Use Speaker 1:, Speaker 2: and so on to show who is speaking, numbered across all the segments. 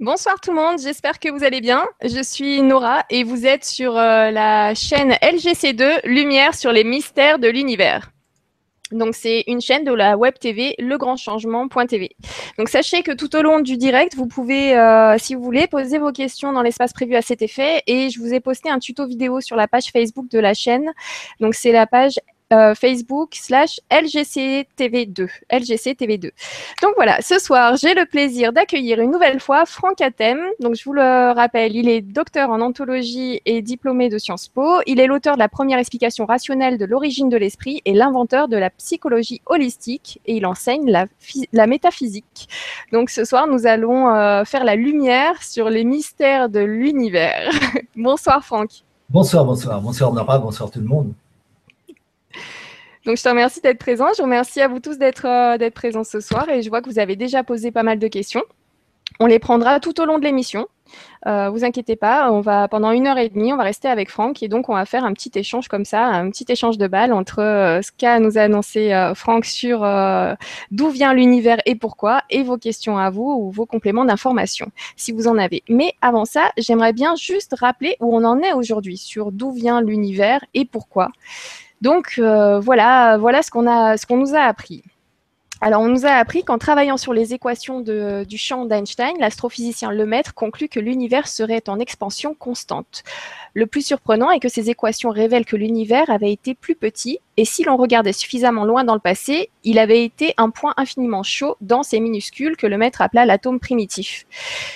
Speaker 1: Bonsoir tout le monde, j'espère que vous allez bien. Je suis Nora et vous êtes sur euh, la chaîne LGC2 Lumière sur les mystères de l'univers. Donc c'est une chaîne de la web TV legrandchangement.tv. Donc sachez que tout au long du direct, vous pouvez, euh, si vous voulez, poser vos questions dans l'espace prévu à cet effet. Et je vous ai posté un tuto vidéo sur la page Facebook de la chaîne. Donc c'est la page euh, Facebook slash LGCTV2. LGCTV2. Donc voilà, ce soir, j'ai le plaisir d'accueillir une nouvelle fois Franck Atem. Donc je vous le rappelle, il est docteur en anthologie et diplômé de Sciences Po. Il est l'auteur de la première explication rationnelle de l'origine de l'esprit et l'inventeur de la psychologie holistique et il enseigne la, métaphysique. Donc ce soir, nous allons euh, faire la lumière sur les mystères de l'univers. bonsoir Franck.
Speaker 2: Bonsoir, bonsoir. Bonsoir Nora, bonsoir tout le monde.
Speaker 1: Donc, je te remercie d'être présent. Je remercie à vous tous d'être euh, d'être présents ce soir. Et je vois que vous avez déjà posé pas mal de questions. On les prendra tout au long de l'émission. Euh, vous inquiétez pas, on va pendant une heure et demie, on va rester avec Franck et donc on va faire un petit échange comme ça, un petit échange de balles entre euh, ce qu'a nous annoncé euh, Franck sur d'où vient l'univers et pourquoi, et vos questions à vous ou vos compléments d'information, si vous en avez. Mais avant ça, j'aimerais bien juste rappeler où on en est aujourd'hui sur d'où vient l'univers et pourquoi. Donc euh, voilà, ce qu'on nous a appris. Alors, on nous a appris qu'en travaillant sur les équations du champ d'Einstein, l'astrophysicien Lemaître conclut que l'univers serait en expansion constante. Le plus surprenant est que ces équations révèlent que l'univers avait été plus petit, et si l'on regardait suffisamment loin dans le passé, il avait été un point infiniment chaud, dense et minuscule que Lemaître appela l'atome primitif.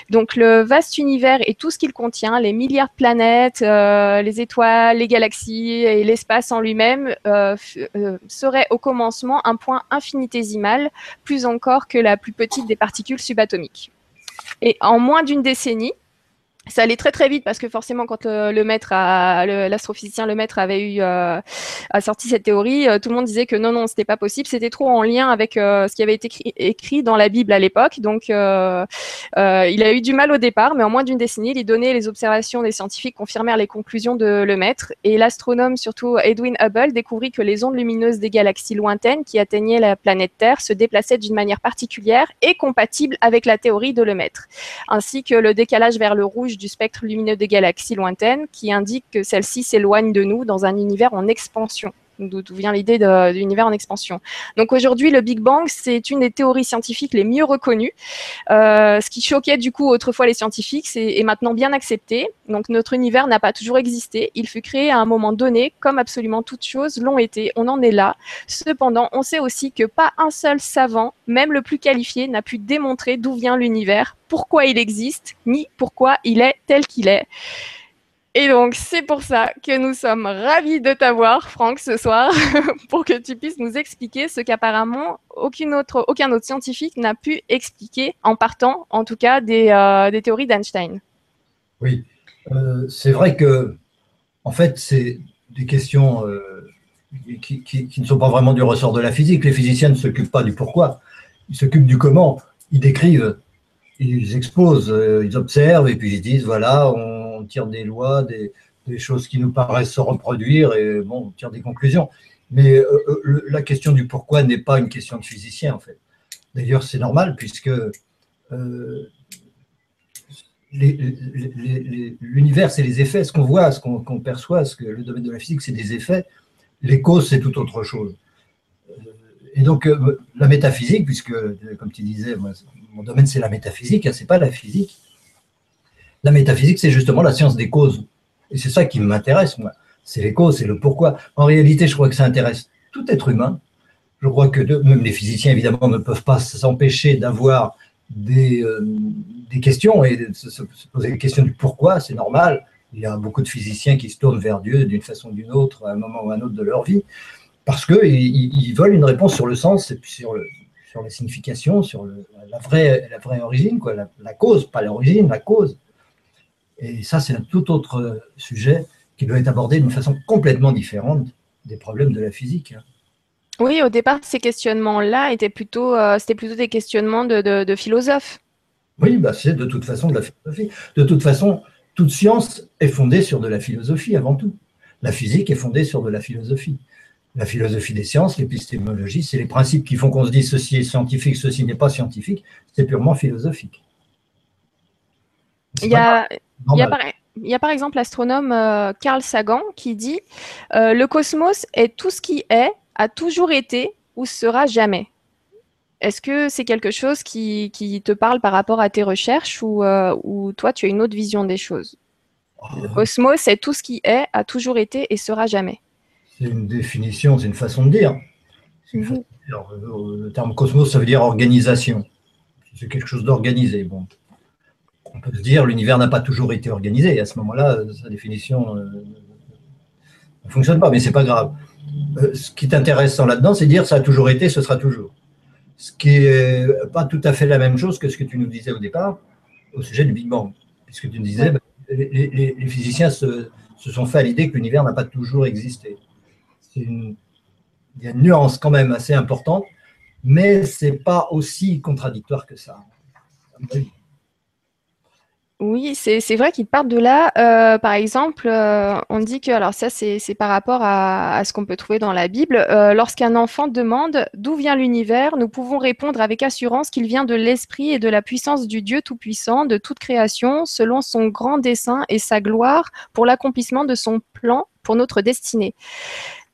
Speaker 1: Donc le vaste univers et tout ce qu'il contient, les milliards de planètes, euh, les étoiles, les galaxies et l'espace en lui-même, euh, euh, serait au commencement un point infinitésimal, plus encore que la plus petite des particules subatomiques. Et en moins d'une décennie, ça allait très très vite parce que forcément quand le, le maître l'astrophysicien le maître avait eu euh, a sorti cette théorie euh, tout le monde disait que non non c'était pas possible. C'était trop en lien avec euh, ce qui avait été écrit, dans la Bible à l'époque. Donc euh, euh, il a eu du mal au départ mais en moins d'une décennie les données les observations des scientifiques confirmèrent les conclusions de le maître. Et l'astronome surtout Edwin Hubble découvrit que les ondes lumineuses des galaxies lointaines qui atteignaient la planète Terre se déplaçaient d'une manière particulière et compatible avec la théorie de le maître ainsi que le décalage vers le rouge du spectre lumineux des galaxies lointaines qui indique que celles-ci s'éloignent de nous dans un univers en expansion d'où vient l'idée de, d'univers en expansion. Donc aujourd'hui, le Big Bang, c'est une des théories scientifiques les mieux reconnues. Euh, ce qui choquait du coup autrefois les scientifiques, c'est est maintenant bien accepté. Donc notre univers n'a pas toujours existé. Il fut créé à un moment donné, comme absolument toutes choses l'ont été. On en est là. Cependant, on sait aussi que pas un seul savant, même le plus qualifié, n'a pu démontrer d'où vient l'univers, pourquoi il existe, ni pourquoi il est tel qu'il est. Et donc, c'est pour ça que nous sommes ravis de t'avoir, Franck, ce soir, pour que tu puisses nous expliquer ce qu'apparemment autre, aucun autre scientifique n'a pu expliquer en partant, en tout cas, des, euh, théories d'Einstein.
Speaker 2: Oui, euh, c'est vrai que, en fait, c'est des questions euh, qui, qui, qui, ne sont pas vraiment du ressort de la physique. Les physiciens ne s'occupent pas du pourquoi, ils s'occupent du comment. Ils décrivent, ils exposent, ils observent et puis ils disent voilà, on on tire des lois, des, choses qui nous paraissent se reproduire et bon, on tire des conclusions. Mais euh, le, la question du pourquoi n'est pas une question de physicien en fait. D'ailleurs, c'est normal puisque euh, l'univers, c'est les effets. Ce qu'on voit, ce qu'on qu perçoit, ce que le domaine de la physique, c'est des effets. Les causes, c'est tout autre chose. Et donc, euh, la métaphysique, puisque, comme tu disais, mon domaine, c'est la métaphysique, hein, c'est pas la physique. La métaphysique, c'est justement la science des causes. Et c'est ça qui m'intéresse, moi. C'est les causes, c'est le pourquoi. En réalité, je crois que ça intéresse tout être humain. Je crois que même les physiciens, évidemment, ne peuvent pas s'empêcher d'avoir des, euh, questions et de se, se, poser des questions du pourquoi, c'est normal. Il y a beaucoup de physiciens qui se tournent vers Dieu d'une façon ou d'une autre, à un moment ou à un autre de leur vie, parce qu'ils ils veulent une réponse sur le sens et puis sur, le, sur la signification, sur la, vraie, la origine, quoi, la, la cause, pas l'origine, la cause. Et ça, c'est un tout autre sujet qui doit être abordé d'une façon complètement différente des problèmes de la physique.
Speaker 1: Oui, au départ, ces questionnements-là étaient plutôt, euh, c'était plutôt des questionnements de, de, de philosophes.
Speaker 2: Oui, bah c'est de toute façon de la philosophie. De toute façon, toute science est fondée sur de la philosophie avant tout. La physique est fondée sur de la philosophie. La philosophie des sciences, l'épistémologie, c'est les principes qui font qu'on se dise ceci est scientifique, ceci n'est pas scientifique, c'est purement philosophique.
Speaker 1: Il y, a, il, y a par, il y a par exemple l'astronome euh, Carl Sagan qui dit euh, Le cosmos est tout ce qui est, a toujours été ou sera jamais. Est-ce que c'est quelque chose qui, qui, te parle par rapport à tes recherches ou, euh, ou toi, tu as une autre vision des choses? Le cosmos est tout ce qui est, a toujours été et sera jamais.
Speaker 2: C'est une définition, c'est une façon de dire. Mhm. Le terme cosmos, ça veut dire organisation. C'est quelque chose d'organisé. Bon, on peut se dire l'univers n'a pas toujours été organisé. À ce moment-là, sa définition euh, ne fonctionne pas, mais c'est pas grave. Euh, ce qui est intéressant là-dedans, c'est dire ça a toujours été, ce sera toujours. Ce qui n'est pas tout à fait la même chose que ce que tu nous disais au départ au sujet du Big Bang. Puisque tu nous disais, ben, les, physiciens se, sont fait à l'idée que l'univers n'a pas toujours existé. il y a une nuance quand même assez importante, mais ce n'est pas aussi contradictoire que ça.
Speaker 1: Oui, c'est vrai qu'ils partent de là. Euh, par exemple, euh, on dit que, alors ça c'est par rapport à, ce qu'on peut trouver dans la Bible, euh, lorsqu'un enfant demande d'où vient l'univers, nous pouvons répondre avec assurance qu'il vient de l'esprit et de la puissance du Dieu Tout-Puissant, de toute création, selon son grand dessein et sa gloire, pour l'accomplissement de son plan pour notre destinée.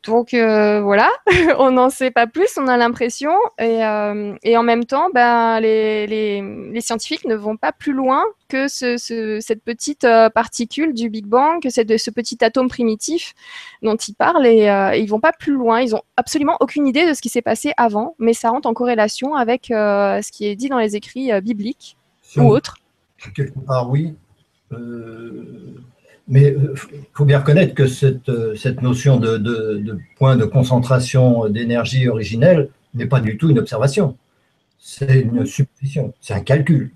Speaker 1: Donc euh, voilà, on n'en sait pas plus, on a l'impression. Et, euh, en même temps, ben, les, scientifiques ne vont pas plus loin que cette petite euh, particule du Big Bang, que ce petit atome primitif dont ils parlent. Et, ils vont pas plus loin. Ils ont absolument aucune idée de ce qui s'est passé avant, mais ça rentre en corrélation avec ce qui est dit dans les écrits bibliques ou autres.
Speaker 2: Quelque part, oui. Mais il euh, faut bien reconnaître que cette, euh, cette notion de, de, point de concentration d'énergie originelle n'est pas du tout une observation. C'est une supposition, c'est un calcul.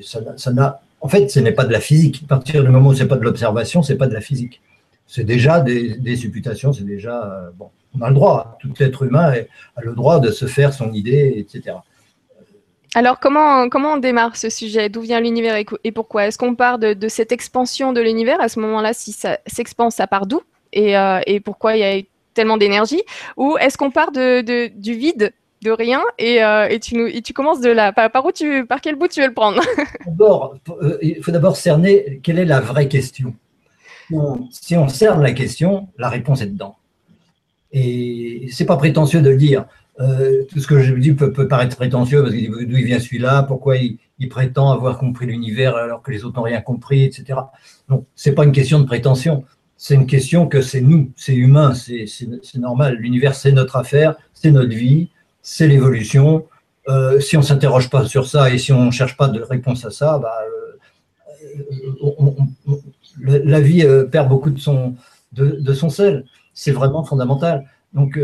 Speaker 2: Ça, ça en fait, ce n'est pas de la physique. À partir du moment où ce n'est pas de l'observation, ce n'est pas de la physique. C'est déjà des, des supputations, c'est déjà. Euh, bon, on a le droit, tout être humain a le droit de se faire son idée, etc.
Speaker 1: Alors, comment, comment on démarre ce sujet? D'où vient l'univers et, pourquoi? Est-ce qu'on part de, cette expansion de l'univers? À ce moment-là, si ça s'expand, ça part d'où? Et, euh, et, pourquoi il y a tellement d'énergie? Ou est-ce qu'on part de, du vide, de rien, et, euh, tu commences de là. Par, où tu, par quel bout tu veux le prendre?
Speaker 2: Euh, Il faut d'abord cerner quelle est la vraie question. si on cerne la question, la réponse est dedans. Et c'est pas prétentieux de le dire. Euh, tout ce que je dis peut, paraître prétentieux parce dit d'où il vient celui-là, pourquoi il, prétend avoir compris l'univers alors que les autres n'ont rien compris, etc. Donc, c'est pas une question de prétention, c'est une question que c'est nous, c'est humain, c'est normal. L'univers, c'est notre affaire, c'est notre vie, c'est l'évolution. Euh, si on s'interroge pas sur ça et si on cherche pas de réponse à ça, bah, euh, la vie perd beaucoup de son, de, de son sel. C'est vraiment fondamental. Donc,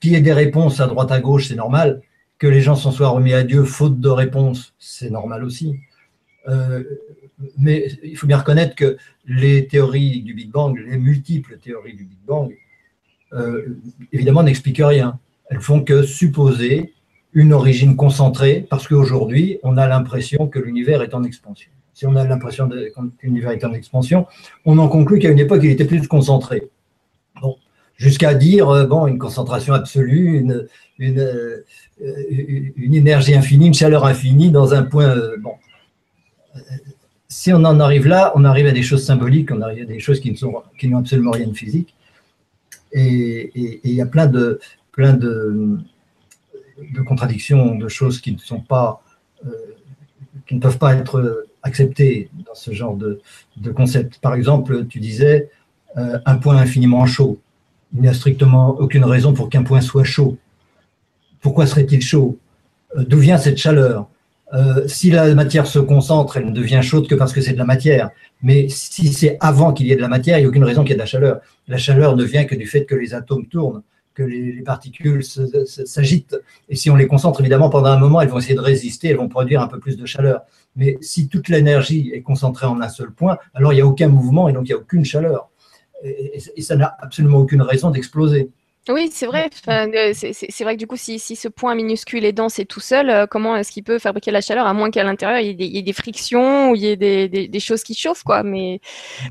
Speaker 2: qu'il y ait des réponses à droite à gauche, c'est normal. Que les gens s'en soient remis à Dieu faute de réponse, c'est normal aussi. Euh, mais il faut bien reconnaître que les théories du Big Bang, les multiples théories du Big Bang, euh, évidemment n'expliquent rien. Elles font que supposer une origine concentrée, parce qu'aujourd'hui, on a l'impression que l'univers est en expansion. Si on a l'impression que l'univers est en expansion, on en conclut qu'à une époque, il était plus concentré. Jusqu'à dire euh, bon, une concentration absolue, une, euh, une, énergie infinie, une chaleur infinie dans un point. Euh, bon. Si on en arrive là, on arrive à des choses symboliques, on arrive à des choses qui qui n'ont absolument rien de physique. Et il y a plein de, plein de, de, contradictions, de choses qui ne sont pas, qui ne peuvent pas être acceptées dans ce genre de, de concept. Par exemple, tu disais un point infiniment chaud. Il n'y a strictement aucune raison pour qu'un point soit chaud. Pourquoi serait-il chaud? Euh, D'où vient cette chaleur? Euh, Si la matière se concentre, elle ne devient chaude que parce que c'est de la matière. Mais si c'est avant qu'il y ait de la matière, il n'y a aucune raison qu'il y ait de la chaleur. La chaleur ne vient que du fait que les atomes tournent, que les, particules s'agitent. Et si on les concentre, évidemment, pendant un moment, elles vont essayer de résister, elles vont produire un peu plus de chaleur. Mais si toute l'énergie est concentrée en un seul point, alors il n'y a aucun mouvement et donc il n'y a aucune chaleur et, ça n'a absolument aucune raison d'exploser.
Speaker 1: Oui, c'est vrai. Euh, c'est vrai que du coup, si, ce point minuscule est dense et tout seul, euh, comment est-ce qu'il peut fabriquer la chaleur à moins qu'à l'intérieur il, y ait des frictions ou il y ait des, choses qui chauffent, quoi. Mais,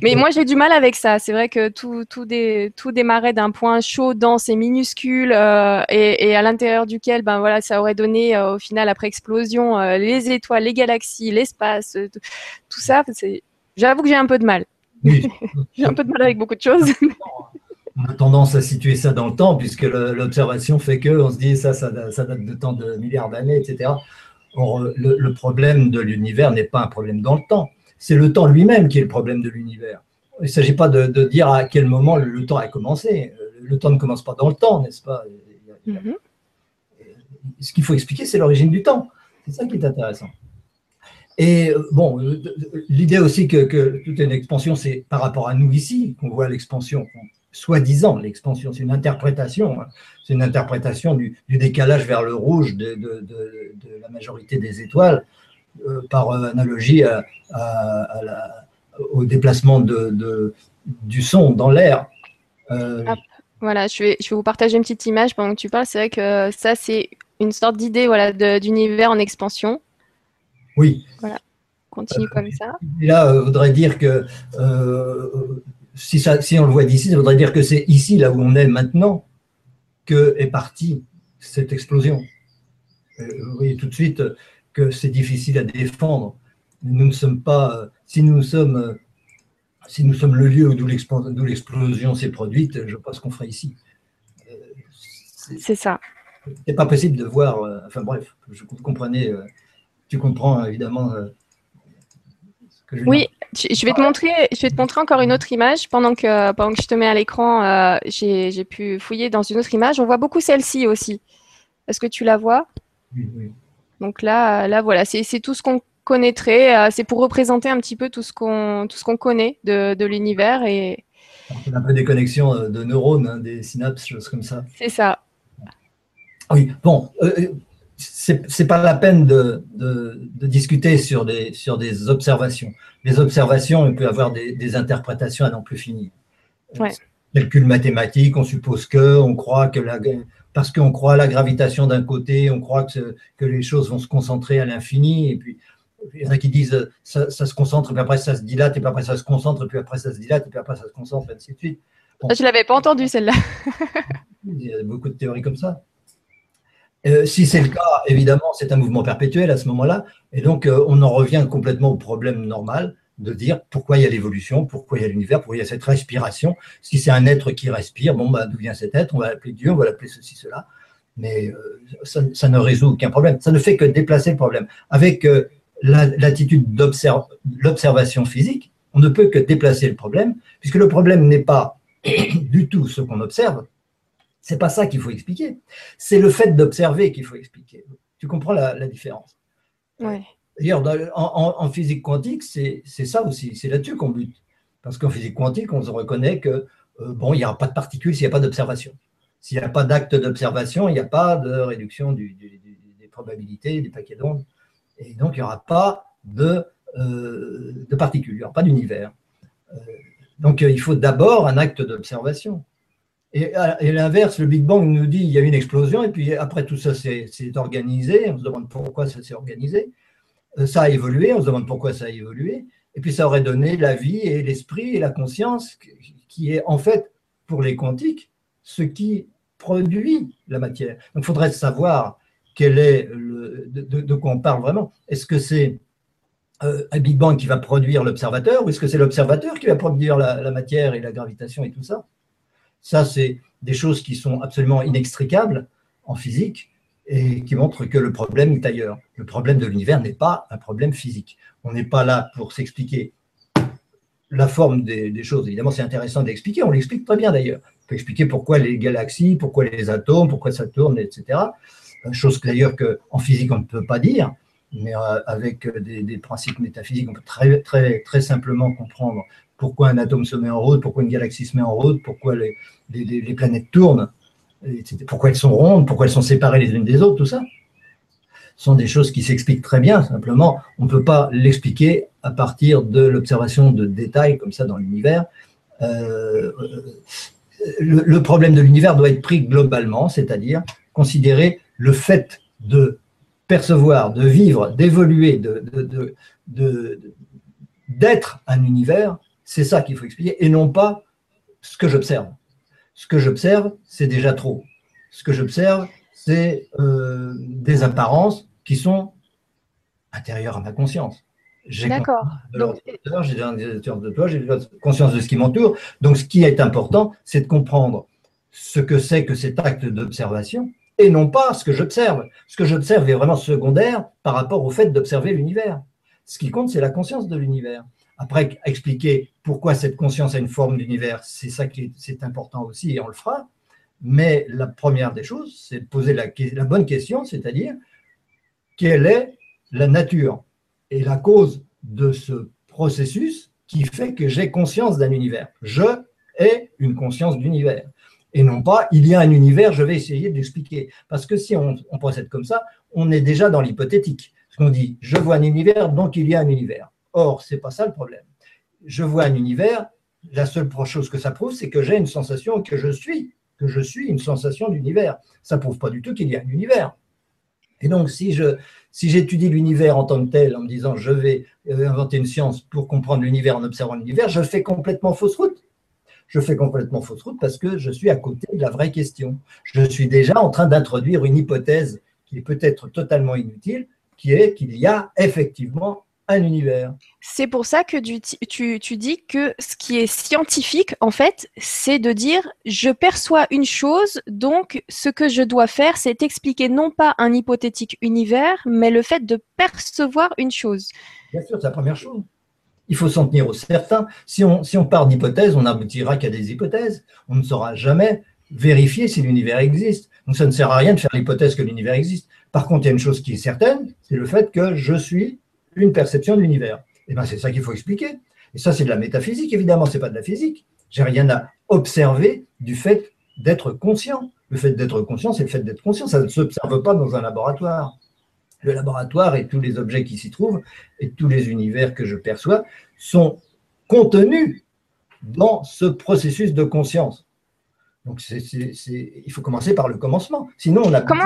Speaker 1: moi, j'ai du mal avec ça. C'est vrai que tout démarrait d'un point chaud, dense et minuscule, euh, et, à l'intérieur duquel, ben voilà, ça aurait donné au final après explosion les étoiles, les galaxies, l'espace, tout ça. J'avoue que j'ai un peu de mal. j'ai un peu de mal avec beaucoup de choses.
Speaker 2: on a tendance à situer ça dans le temps, puisque l'observation fait que on se dit ça, ça, date de temps de milliards d'années, etc. Or, le, problème de l'univers n'est pas un problème dans le temps, c'est le temps lui-même qui est le problème de l'univers. Il ne s'agit pas de, dire à quel moment le, temps a commencé. Le temps ne commence pas dans le temps, n'est-ce pas? Mm-hmm. Ce qu'il faut expliquer, c'est l'origine du temps. C'est ça qui est intéressant. Et bon, l'idée aussi que, que toute une expansion, c'est par rapport à nous ici qu'on voit l'expansion, soi-disant l'expansion, c'est une interprétation, hein. c'est une interprétation du, décalage vers le rouge de, la majorité des étoiles euh, par analogie au déplacement du son dans l'air.
Speaker 1: Euh, ah, voilà, je vais, je vais vous partager une petite image pendant que tu parles. C'est vrai que ça, c'est une sorte d'idée voilà, d'univers en expansion.
Speaker 2: Oui.
Speaker 1: Voilà, continue comme ça.
Speaker 2: Là, euh, voudrait dire que si, on le voit d'ici, ça voudrait dire que c'est ici, là où on est maintenant, que est partie cette explosion. Euh, vous voyez tout de suite que c'est difficile à défendre. Nous ne sommes pas, si nous sommes, si nous sommes le lieu d'où l'explosion s'est produite, je pense qu'on ferait ici.
Speaker 1: Euh, c'est ça.
Speaker 2: C'est pas possible de voir. Euh, enfin bref, je, vous comprenez, tu comprends évidemment
Speaker 1: oui, je vais te montrer, je vais te montrer encore une autre image pendant que pendant que je te mets à l'écran. Euh, j'ai pu fouiller dans une autre image. On voit beaucoup celle-ci aussi. Est-ce que tu la vois? Oui, oui. Donc là, là voilà, c'est tout ce qu'on connaîtrait. Euh, c'est pour représenter un petit peu tout ce qu'on tout ce qu'on connaît de, de l'univers et.
Speaker 2: Un peu des connexions euh, de neurones, hein, des synapses, choses comme ça.
Speaker 1: C'est ça.
Speaker 2: Oui, bon, c'est pas la peine de, discuter sur des, sur des observations. Les observations, on peut avoir des, interprétations à n'en plus finir. Ouais. Calcul mathématique, on suppose que, on croit que la, parce qu'on croit à la gravitation d'un côté, on croit que, que les choses vont se concentrer à l'infini, et puis il y en a qui disent ça, ça, se concentre, puis après ça se dilate, et puis après ça se concentre, et puis après ça se dilate, et puis après ça se concentre, et ainsi de suite.
Speaker 1: Je ne l'avais pas entendu celle-là.
Speaker 2: il y a beaucoup de théories comme ça. Euh, si c'est le cas, évidemment, c'est un mouvement perpétuel à ce moment-là. Et donc, euh, on en revient complètement au problème normal de dire pourquoi il y a l'évolution, pourquoi il y a l'univers, pourquoi il y a cette respiration. Si c'est un être qui respire, bon, bah, d'où vient cet être? On va l'appeler Dieu, on va l'appeler ceci, cela. Mais euh, ça, ne résout aucun problème. Ça ne fait que déplacer le problème. Avec l'attitude de l'observation physique, on ne peut que déplacer le problème, puisque le problème n'est pas du tout ce qu'on observe, c'est pas ça qu'il faut expliquer. C'est le fait d'observer qu'il faut expliquer. Tu comprends la, différence? D'ailleurs, en, physique quantique, c'est ça aussi. C'est là-dessus qu'on bute. Parce qu'en physique quantique, on se reconnaît que euh, bon, il n'y aura pas de particules s'il n'y a pas d'observation. S'il n'y a pas d'acte d'observation, il n'y a pas de réduction des probabilités, des paquets d'ondes. Et donc, il n'y aura pas de, euh, de particules, il n'y aura pas d'univers. Euh, donc, il faut d'abord un acte d'observation. Et à l'inverse, le Big Bang nous dit qu'il y a une explosion, et puis après tout ça s'est organisé, on se demande pourquoi ça s'est organisé. Euh, ça a évolué, on se demande pourquoi ça a évolué, et puis ça aurait donné la vie et l'esprit et la conscience, qui est en fait, pour les quantiques, ce qui produit la matière. Donc il faudrait savoir quel est le, de, quoi on parle vraiment. Est-ce que c'est euh, un Big Bang qui va produire l'observateur, ou est-ce que c'est l'observateur qui va produire la matière et la gravitation et tout ça? Ça, c'est des choses qui sont absolument inextricables en physique et qui montrent que le problème est ailleurs. Le problème de l'univers n'est pas un problème physique. On n'est pas là pour s'expliquer la forme des, choses. Évidemment, c'est intéressant d'expliquer. On l'explique très bien d'ailleurs. On peut expliquer pourquoi les galaxies, pourquoi les atomes, pourquoi ça tourne, etc. Chose d'ailleurs qu'en physique, on ne peut pas dire, mais euh, avec des, des, principes métaphysiques, on peut très simplement comprendre pourquoi un atome se met en route, pourquoi une galaxie se met en route, pourquoi les, planètes tournent, pourquoi elles sont rondes, pourquoi elles sont séparées les unes des autres, tout ça. Ce sont des choses qui s'expliquent très bien, simplement, on ne peut pas l'expliquer à partir de l'observation de détails comme ça dans l'univers. Euh, le, problème de l'univers doit être pris globalement, c'est-à-dire considérer le fait de percevoir, de vivre, d'évoluer, d'être un univers, c'est ça qu'il faut expliquer, et non pas ce que j'observe. Ce que j'observe, c'est déjà trop. Ce que j'observe, c'est euh, des apparences qui sont intérieures à ma conscience.
Speaker 1: J'ai D'accord.
Speaker 2: J'ai de toi, j'ai conscience de ce qui m'entoure. Donc, ce qui est important, c'est de comprendre ce que c'est que cet acte d'observation et non pas ce que j'observe. Ce que j'observe est vraiment secondaire par rapport au fait d'observer l'univers. Ce qui compte, c'est la conscience de l'univers. Après, expliquer pourquoi cette conscience a une forme d'univers, c'est ça qui est, important aussi et on le fera. Mais la première des choses, c'est de poser la, bonne question, c'est-à-dire quelle est la nature et la cause de ce processus qui fait que j'ai conscience d'un univers? Je ai une conscience d'univers. Et non pas, il y a un univers, je vais essayer d'expliquer. Parce que si on, procède comme ça, on est déjà dans l'hypothétique. Parce qu'on dit, je vois un univers, donc il y a un univers. Or, ce n'est pas ça le problème. Je vois un univers, la seule chose que ça prouve, c'est que j'ai une sensation que je suis, que je suis une sensation d'univers. Ça prouve pas du tout qu'il y a un univers. Et donc, si je si j'étudie l'univers en tant que tel, en me disant je vais euh, inventer une science pour comprendre l'univers en observant l'univers, je fais complètement fausse route. Je fais complètement fausse route parce que je suis à côté de la vraie question. Je suis déjà en train d'introduire une hypothèse qui est peut-être totalement inutile, qui est qu'il y a effectivement un univers.
Speaker 1: C'est pour ça que tu, tu, dis que ce qui est scientifique, en fait, c'est de dire je perçois une chose, donc ce que je dois faire, c'est expliquer non pas un hypothétique univers, mais le fait de percevoir une chose.
Speaker 2: Bien sûr, c'est la première chose. Il faut s'en tenir au certain. Si on, si on part d'hypothèses, on n'aboutira qu'à des hypothèses. On ne saura jamais vérifier si l'univers existe. Donc ça ne sert à rien de faire l'hypothèse que l'univers existe. Par contre, il y a une chose qui est certaine, c'est le fait que je suis une perception de l'univers. Et eh bien, c'est ça qu'il faut expliquer. Et ça, c'est de la métaphysique, évidemment, c'est pas de la physique. J'ai rien à observer du fait d'être conscient. Le fait d'être conscient, c'est le fait d'être conscient. Ça ne s'observe pas dans un laboratoire. Le laboratoire et tous les objets qui s'y trouvent et tous les univers que je perçois sont contenus dans ce processus de conscience. Donc, il faut commencer par le commencement. Sinon, on a.
Speaker 1: Comment,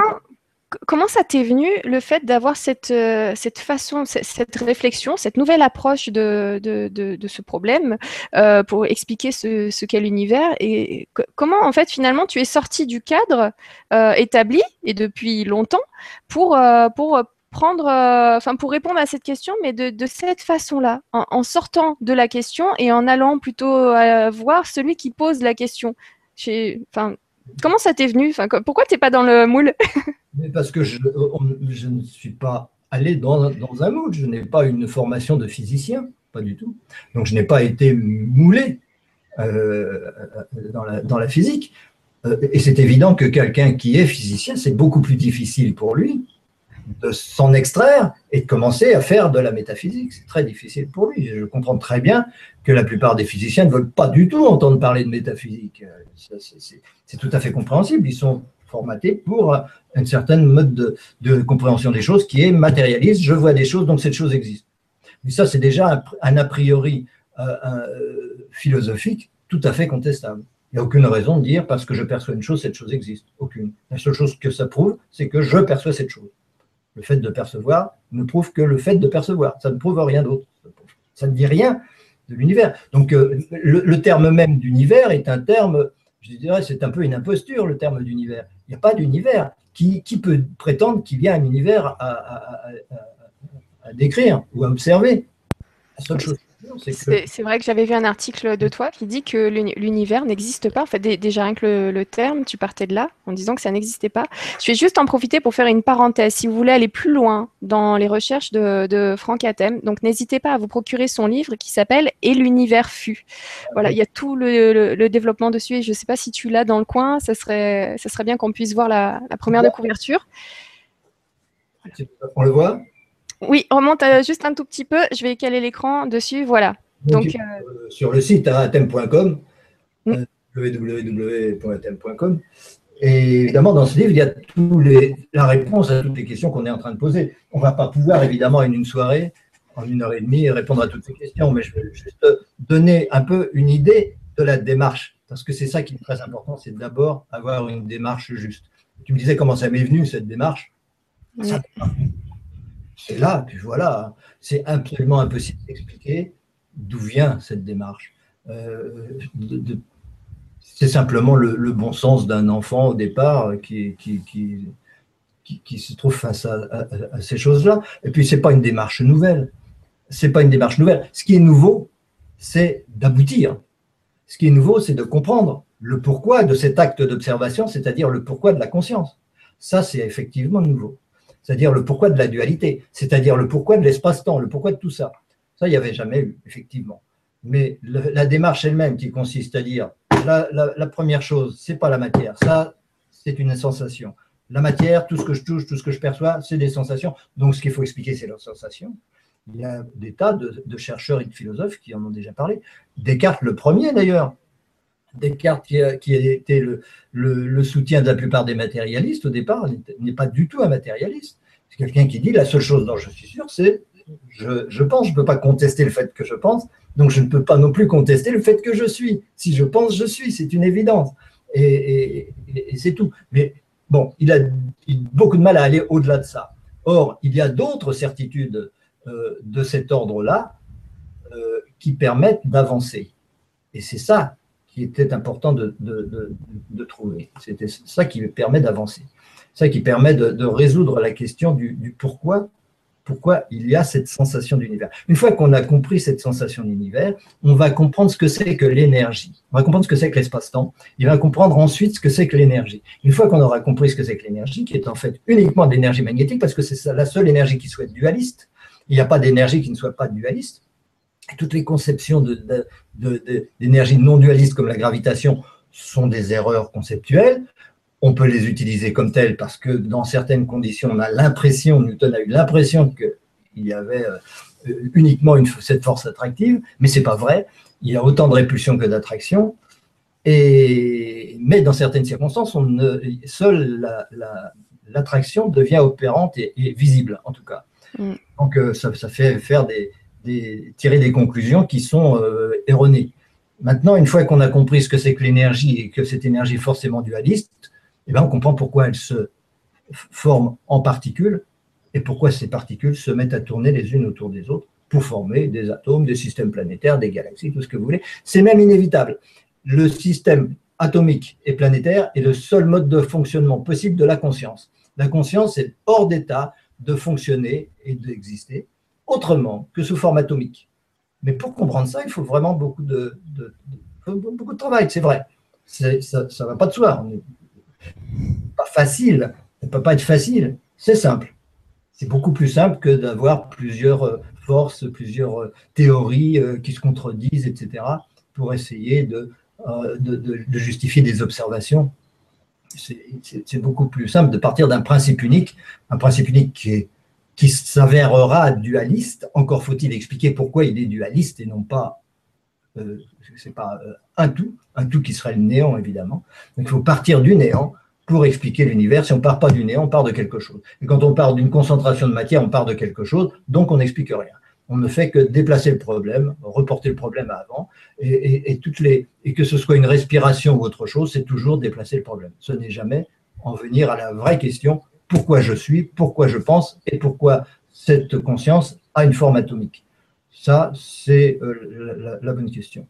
Speaker 1: comment ça t'est venu le fait d'avoir cette, euh, cette façon, cette, réflexion, cette nouvelle approche de, de, ce problème euh, pour expliquer ce, qu'est l'univers et comment en fait finalement tu es sorti du cadre euh, établi et depuis longtemps pour, pour prendre, pour répondre à cette question, mais de, cette façon-là, en, sortant de la question et en allant plutôt voir celui qui pose la question. Comment ça t'est venu? Enfin, Pourquoi t'es pas dans le moule?
Speaker 2: Parce que je, ne suis pas allé dans, un moule, je n'ai pas une formation de physicien, pas du tout. Donc je n'ai pas été moulé euh, dans, la, physique. Euh, et c'est évident que quelqu'un qui est physicien, c'est beaucoup plus difficile pour lui de s'en extraire et de commencer à faire de la métaphysique. C'est très difficile pour lui. Je comprends très bien que la plupart des physiciens ne veulent pas du tout entendre parler de métaphysique. C'est tout à fait compréhensible. Ils sont formaté pour une certaine mode de, compréhension des choses qui est matérialiste. Je vois des choses, donc cette chose existe. Mais ça, c'est déjà un, a priori euh, euh, philosophique tout à fait contestable. Il n'y a aucune raison de dire parce que je perçois une chose, cette chose existe. Aucune. La seule chose que ça prouve, c'est que je perçois cette chose. Le fait de percevoir ne prouve que le fait de percevoir. Ça ne prouve rien d'autre. Ça ne dit rien de l'univers. Donc euh, le, terme même d'univers est un terme, je dirais, c'est un peu une imposture, le terme d'univers. Il n'y a pas d'univers. Qui, peut prétendre qu'il y a un univers à, décrire ou à observer?
Speaker 1: C'est vrai que j'avais vu un article de toi qui dit que l'univers n'existe pas. En fait, déjà rien que le, terme, tu partais de là en disant que ça n'existait pas. Je vais juste en profiter pour faire une parenthèse. Si vous voulez aller plus loin dans les recherches de, Franck Atem, donc n'hésitez pas à vous procurer son livre qui s'appelle Et l'univers fut. Voilà, il y a tout le, développement dessus et je ne sais pas si tu l'as dans le coin. Ça serait, ça serait bien qu'on puisse voir la, première de couverture.
Speaker 2: On le voit
Speaker 1: oui, remonte euh, juste un tout petit peu. Je vais caler l'écran dessus. Voilà. Donc,
Speaker 2: euh, euh, sur le site atem.com, mm. www.atem.com. Et évidemment, dans ce livre, il y a tous les, la réponse à toutes les questions qu'on est en train de poser. On ne va pas pouvoir, évidemment, en une soirée, en une heure et demie, répondre à toutes ces questions, mais je vais juste donner un peu une idée de la démarche Parce que c'est ça qui est très important, c'est d'abord avoir une démarche juste. Tu me disais comment ça m'est venu, cette démarche. C'est là que voilà, c'est absolument impossible d'expliquer d'où vient cette démarche. Euh, c'est simplement le, bon sens d'un enfant au départ qui, se trouve face à, ces choses-là. Et puis, ce n'est pas une démarche nouvelle. C'est pas une démarche nouvelle. Ce qui est nouveau, c'est d'aboutir. Ce qui est nouveau, c'est de comprendre le pourquoi de cet acte d'observation, c'est-à-dire le pourquoi de la conscience. Ça, c'est effectivement nouveau. C'est-à-dire le pourquoi de la dualité, c'est-à-dire le pourquoi de l'espace-temps, le pourquoi de tout ça. Ça, il n'y avait jamais eu, effectivement. Mais la démarche elle-même qui consiste à dire la, première chose, c'est pas la matière, ça, c'est une sensation. La matière, tout ce que je touche, tout ce que je perçois, c'est des sensations. Donc, ce qu'il faut expliquer, c'est leurs sensations. Il y a des tas de, chercheurs et de philosophes qui en ont déjà parlé. Descartes, le premier d'ailleurs. Descartes, qui a, été le, soutien de la plupart des matérialistes au départ, n'est pas du tout un matérialiste. C'est quelqu'un qui dit la seule chose dont je suis sûr, c'est je, pense, je ne peux pas contester le fait que je pense, donc je ne peux pas non plus contester le fait que je suis. Si je pense, je suis, c'est une évidence. Et, et c'est tout. Mais Bon, il a beaucoup de mal à aller au-delà de ça. Or, il y a d'autres certitudes euh, de cet ordre-là euh, qui permettent d'avancer. Et c'est ça qui était important de, trouver. C'était ça qui permet d'avancer. Ça qui permet de, résoudre la question du pourquoi pourquoi il y a cette sensation d'univers. Une fois qu'on a compris cette sensation d'univers, on va comprendre ce que c'est que l'énergie. On va comprendre ce que c'est que l'espace-temps. Il va comprendre ensuite ce que c'est que l'énergie. Une fois qu'on aura compris ce que c'est que l'énergie, qui est en fait uniquement de l'énergie magnétique, parce que c'est la seule énergie qui soit dualiste, il n'y a pas d'énergie qui ne soit pas dualiste. Toutes les conceptions d'énergie non dualiste comme la gravitation sont des erreurs conceptuelles on peut les utiliser comme telles parce que dans certaines conditions, on a l'impression, Newton a eu l'impression qu'il y avait euh, uniquement une, cette force attractive, mais ce n'est pas vrai. Il y a autant de répulsion que d'attraction. Et, mais dans certaines circonstances, on seule l'attraction devient opérante et, visible, en tout cas. Mm. Donc, euh, ça, fait faire des, tirer des conclusions qui sont euh, erronées. Maintenant, une fois qu'on a compris ce que c'est que l'énergie et que cette énergie est forcément dualiste, eh bien, on comprend pourquoi elles se forment en particules et pourquoi ces particules se mettent à tourner les unes autour des autres pour former des atomes, des systèmes planétaires, des galaxies, tout ce que vous voulez. C'est même inévitable. Le système atomique et planétaire est le seul mode de fonctionnement possible de la conscience. La conscience est hors d'état de fonctionner et d'exister autrement que sous forme atomique. Mais pour comprendre ça, il faut vraiment beaucoup de, beaucoup de travail, c'est vrai. Ça ne va pas de soi pas facile, ça ne peut pas être facile, c'est simple. C'est beaucoup plus simple que d'avoir plusieurs euh, forces, plusieurs euh, théories euh, qui se contredisent, etc., pour essayer de, de, justifier des observations. C'est beaucoup plus simple de partir d'un principe unique, un principe unique qui, qui s'avérera dualiste. Encore faut-il expliquer pourquoi il est dualiste et non pas euh, pas euh, un tout, un tout qui serait le néant évidemment. Donc il faut partir du néant pour expliquer l'univers. Si on ne part pas du néant, on part de quelque chose. Et quand on part d'une concentration de matière, on part de quelque chose, donc on n'explique rien. On ne fait que déplacer le problème, reporter le problème à avant, et que ce soit une respiration ou autre chose, c'est toujours déplacer le problème. Ce n'est jamais en venir à la vraie question pourquoi je suis, pourquoi je pense et pourquoi cette conscience a une forme atomique. Ça, c'est euh, la, bonne question.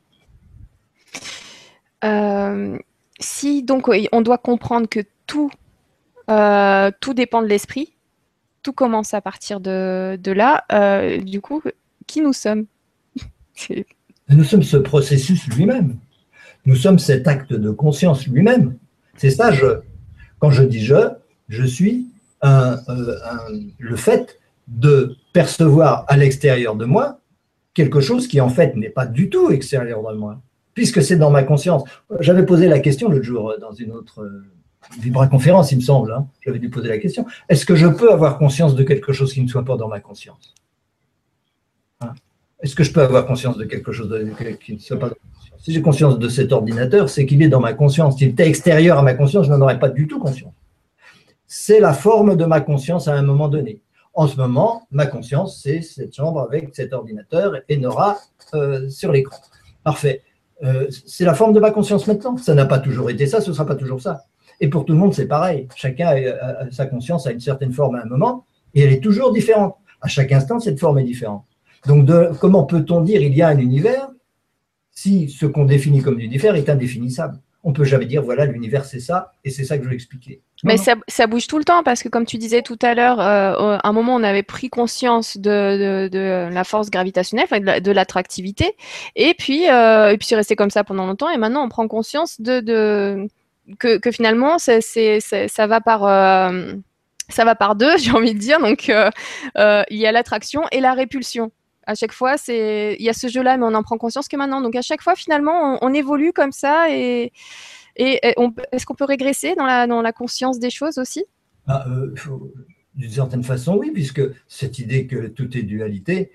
Speaker 1: Euh, si donc on doit comprendre que tout, euh, tout dépend de l'esprit, tout commence à partir de, là, du coup, qui nous sommes?
Speaker 2: Nous sommes ce processus lui-même. Nous sommes cet acte de conscience lui-même. C'est ça, je, quand je dis je, je suis le fait de percevoir à l'extérieur de moi quelque chose qui en fait n'est pas du tout extérieur de moi, puisque c'est dans ma conscience. J'avais posé la question l'autre jour euh, dans une autre euh, conférence, il me semble, hein. j'avais dû poser la question, est-ce que je peux avoir conscience de quelque chose qui ne soit pas dans ma conscience? Hein? Est-ce que je peux avoir conscience de quelque chose qui ne soit pas dans ma conscience? Si j'ai conscience de cet ordinateur, c'est qu'il est dans ma conscience. S'il était extérieur à ma conscience, je n'en aurais pas du tout conscience. C'est la forme de ma conscience à un moment donné. En ce moment, ma conscience, c'est cette chambre avec cet ordinateur et Nora euh, sur l'écran. Parfait. Euh, c'est la forme de ma conscience maintenant. Ça n'a pas toujours été ça, ce ne sera pas toujours ça. Et pour tout le monde, c'est pareil. Chacun a, sa conscience a une certaine forme à un moment, et elle est toujours différente. À chaque instant, cette forme est différente. Donc, comment peut-on dire il y a un univers si ce qu'on définit comme univers est indéfinissable? On ne peut jamais dire, voilà, l'univers c'est ça, et c'est ça que je veux expliquer.
Speaker 1: Mais ça, bouge tout le temps, parce que comme tu disais tout à l'heure, euh, à un moment, on avait pris conscience de, la force gravitationnelle, de l'attractivité, et puis, euh, et puis c'est resté comme ça pendant longtemps, et maintenant, on prend conscience de, que, finalement, ça va par... Euh, ça va par deux, j'ai envie de dire. Donc, il y a l'attraction et la répulsion à chaque fois, c'est il y a ce jeu-là, mais on en prend conscience que maintenant. Donc à chaque fois, finalement, on, évolue comme ça et, est-ce qu'on peut régresser dans la, la conscience des choses aussi?
Speaker 2: Ah, euh, D'une certaine façon, oui, puisque cette idée que tout est dualité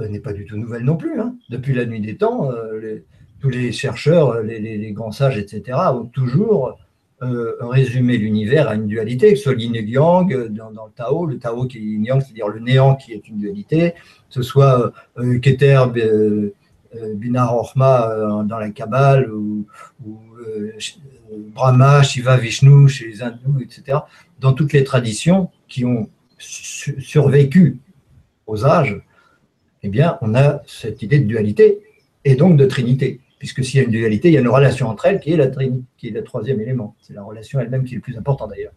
Speaker 2: euh, n'est pas du tout nouvelle non plus. Hein. Depuis la nuit des temps, euh, tous les chercheurs, les, les, grands sages, etc., ont toujours résumé l'univers à une dualité, que ce soit l'yin et yang dans, dans, le Tao, le Tao qui est yin yang, c'est-à-dire le néant qui est une dualité, ce soit euh, Keter, euh, euh, Binar Orma dans la Kabbale, ou, Brahma, Shiva, Vishnu chez les hindous, etc. Dans toutes les traditions qui ont survécu aux âges, eh bien, on a cette idée de dualité et donc de trinité. Puisque s'il y a une dualité, il y a une relation entre elles qui est la qui est le troisième élément. C'est la relation elle-même qui est le plus important d'ailleurs.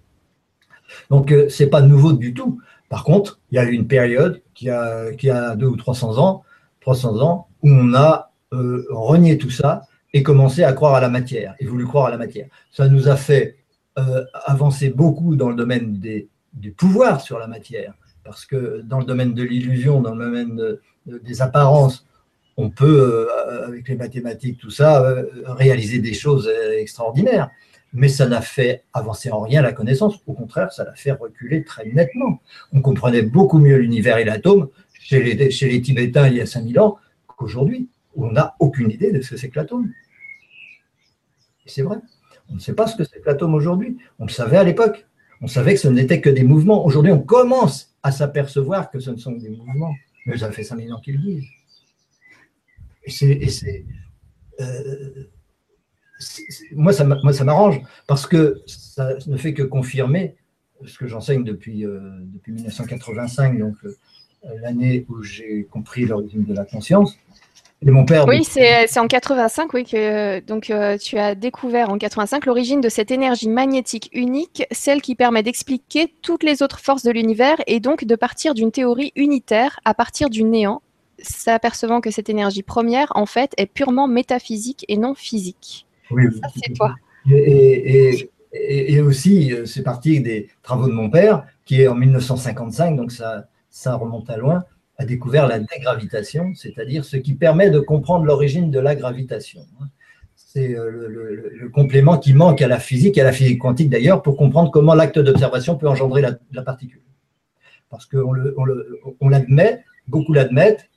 Speaker 2: Donc, ce n'est pas nouveau du tout. Par contre, il y a eu une période qui a, qui a deux ou 300 ans, 300 ans où on a euh, renié tout ça et commencé à croire à la matière, et voulu croire à la matière. Ça nous a fait euh, avancer beaucoup dans le domaine des, du pouvoir sur la matière, parce que dans le domaine de l'illusion, dans le domaine des apparences, on peut, euh, avec les mathématiques, tout ça, réaliser des choses extraordinaires mais ça n'a fait avancer en rien la connaissance. Au contraire, ça l'a fait reculer très nettement. On comprenait beaucoup mieux l'univers et l'atome chez les, Tibétains il y a 5000 ans qu'aujourd'hui, on n'a aucune idée de ce que c'est que l'atome. C'est vrai. On ne sait pas ce que c'est que l'atome aujourd'hui. On le savait à l'époque. On savait que ce n'était que des mouvements. Aujourd'hui, on commence à s'apercevoir que ce ne sont que des mouvements. Mais ça fait 5000 ans qu'ils le disent. Et c'est. Euh, moi, ça, moi, ça m'arrange parce que ça ne fait que confirmer ce que j'enseigne depuis, euh, depuis 1985, donc euh, l'année où j'ai compris l'origine de la conscience.
Speaker 1: Et mon père. Oui, c'est en 85, oui, que donc euh, tu as découvert en 85 l'origine de cette énergie magnétique unique, celle qui permet d'expliquer toutes les autres forces de l'univers et donc de partir d'une théorie unitaire à partir du néant, s'apercevant que cette énergie première, en fait, est purement métaphysique et non physique.
Speaker 2: Oui, c'est toi. Et, aussi, euh, c'est parti des travaux de mon père, qui est en 1955, donc ça, ça remonte à loin, a découvert la dégravitation, c'est-à-dire ce qui permet de comprendre l'origine de la gravitation. C'est euh, le, complément qui manque à la physique, à la physique quantique d'ailleurs, pour comprendre comment l'acte d'observation peut engendrer la, particule. Parce qu'on on l'admet, beaucoup l'admettent,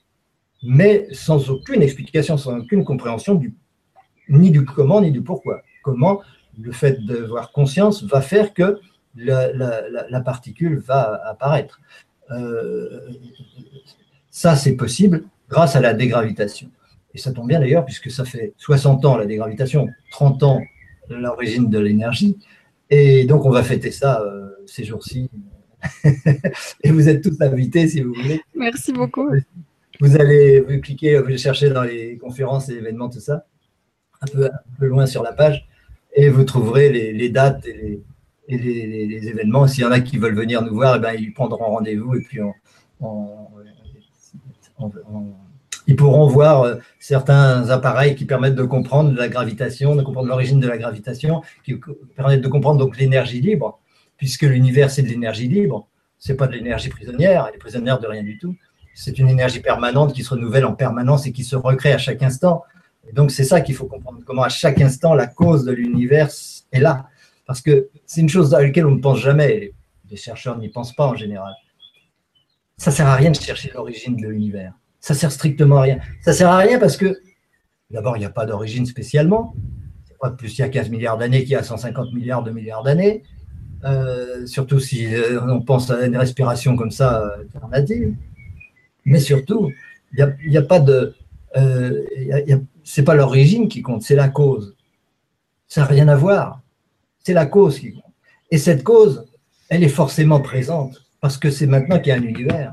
Speaker 2: mais sans aucune explication, sans aucune compréhension du ni du comment, ni du pourquoi. Comment le fait d'avoir conscience va faire que la, particule va apparaître. Euh, ça, c'est possible grâce à la dégravitation. Et ça tombe bien d'ailleurs, puisque ça fait 60 ans la dégravitation, 30 ans l'origine de l'énergie. Et donc, on va fêter ça euh, ces jours-ci. et vous êtes tous invités si vous voulez.
Speaker 1: Merci beaucoup.
Speaker 2: Vous allez vous cliquer, vous chercher dans les conférences et événements, tout ça un peu, loin sur la page, et vous trouverez les, dates et, les, événements. S'il y en a qui veulent venir nous voir, eh ben, ils prendront rendez-vous et puis ils pourront voir euh, certains appareils qui permettent de comprendre la gravitation, de comprendre l'origine de la gravitation, qui permettent de comprendre donc l'énergie libre, puisque l'univers c'est de l'énergie libre, c'est pas de l'énergie prisonnière, elle est prisonnière de rien du tout. C'est une énergie permanente qui se renouvelle en permanence et qui se recrée à chaque instant donc, c'est ça qu'il faut comprendre, comment à chaque instant, la cause de l'univers est là. Parce que c'est une chose à laquelle on ne pense jamais. Les chercheurs n'y pensent pas en général. Ça ne sert à rien de chercher l'origine de l'univers. Ça sert strictement à rien. Ça sert à rien parce que, d'abord, il n'y a pas d'origine spécialement. C'est pas plus il y a 15 milliards d'années qu'il y a 150 milliards de milliards d'années. Euh, surtout si euh, on pense à une respiration comme ça euh, alternative. Mais surtout, il n'y a, pas de. c'est pas l'origine qui compte, c'est la cause. Ça n'a rien à voir. C'est la cause qui compte. Et cette cause, elle est forcément présente parce que c'est maintenant qu'il y a un univers.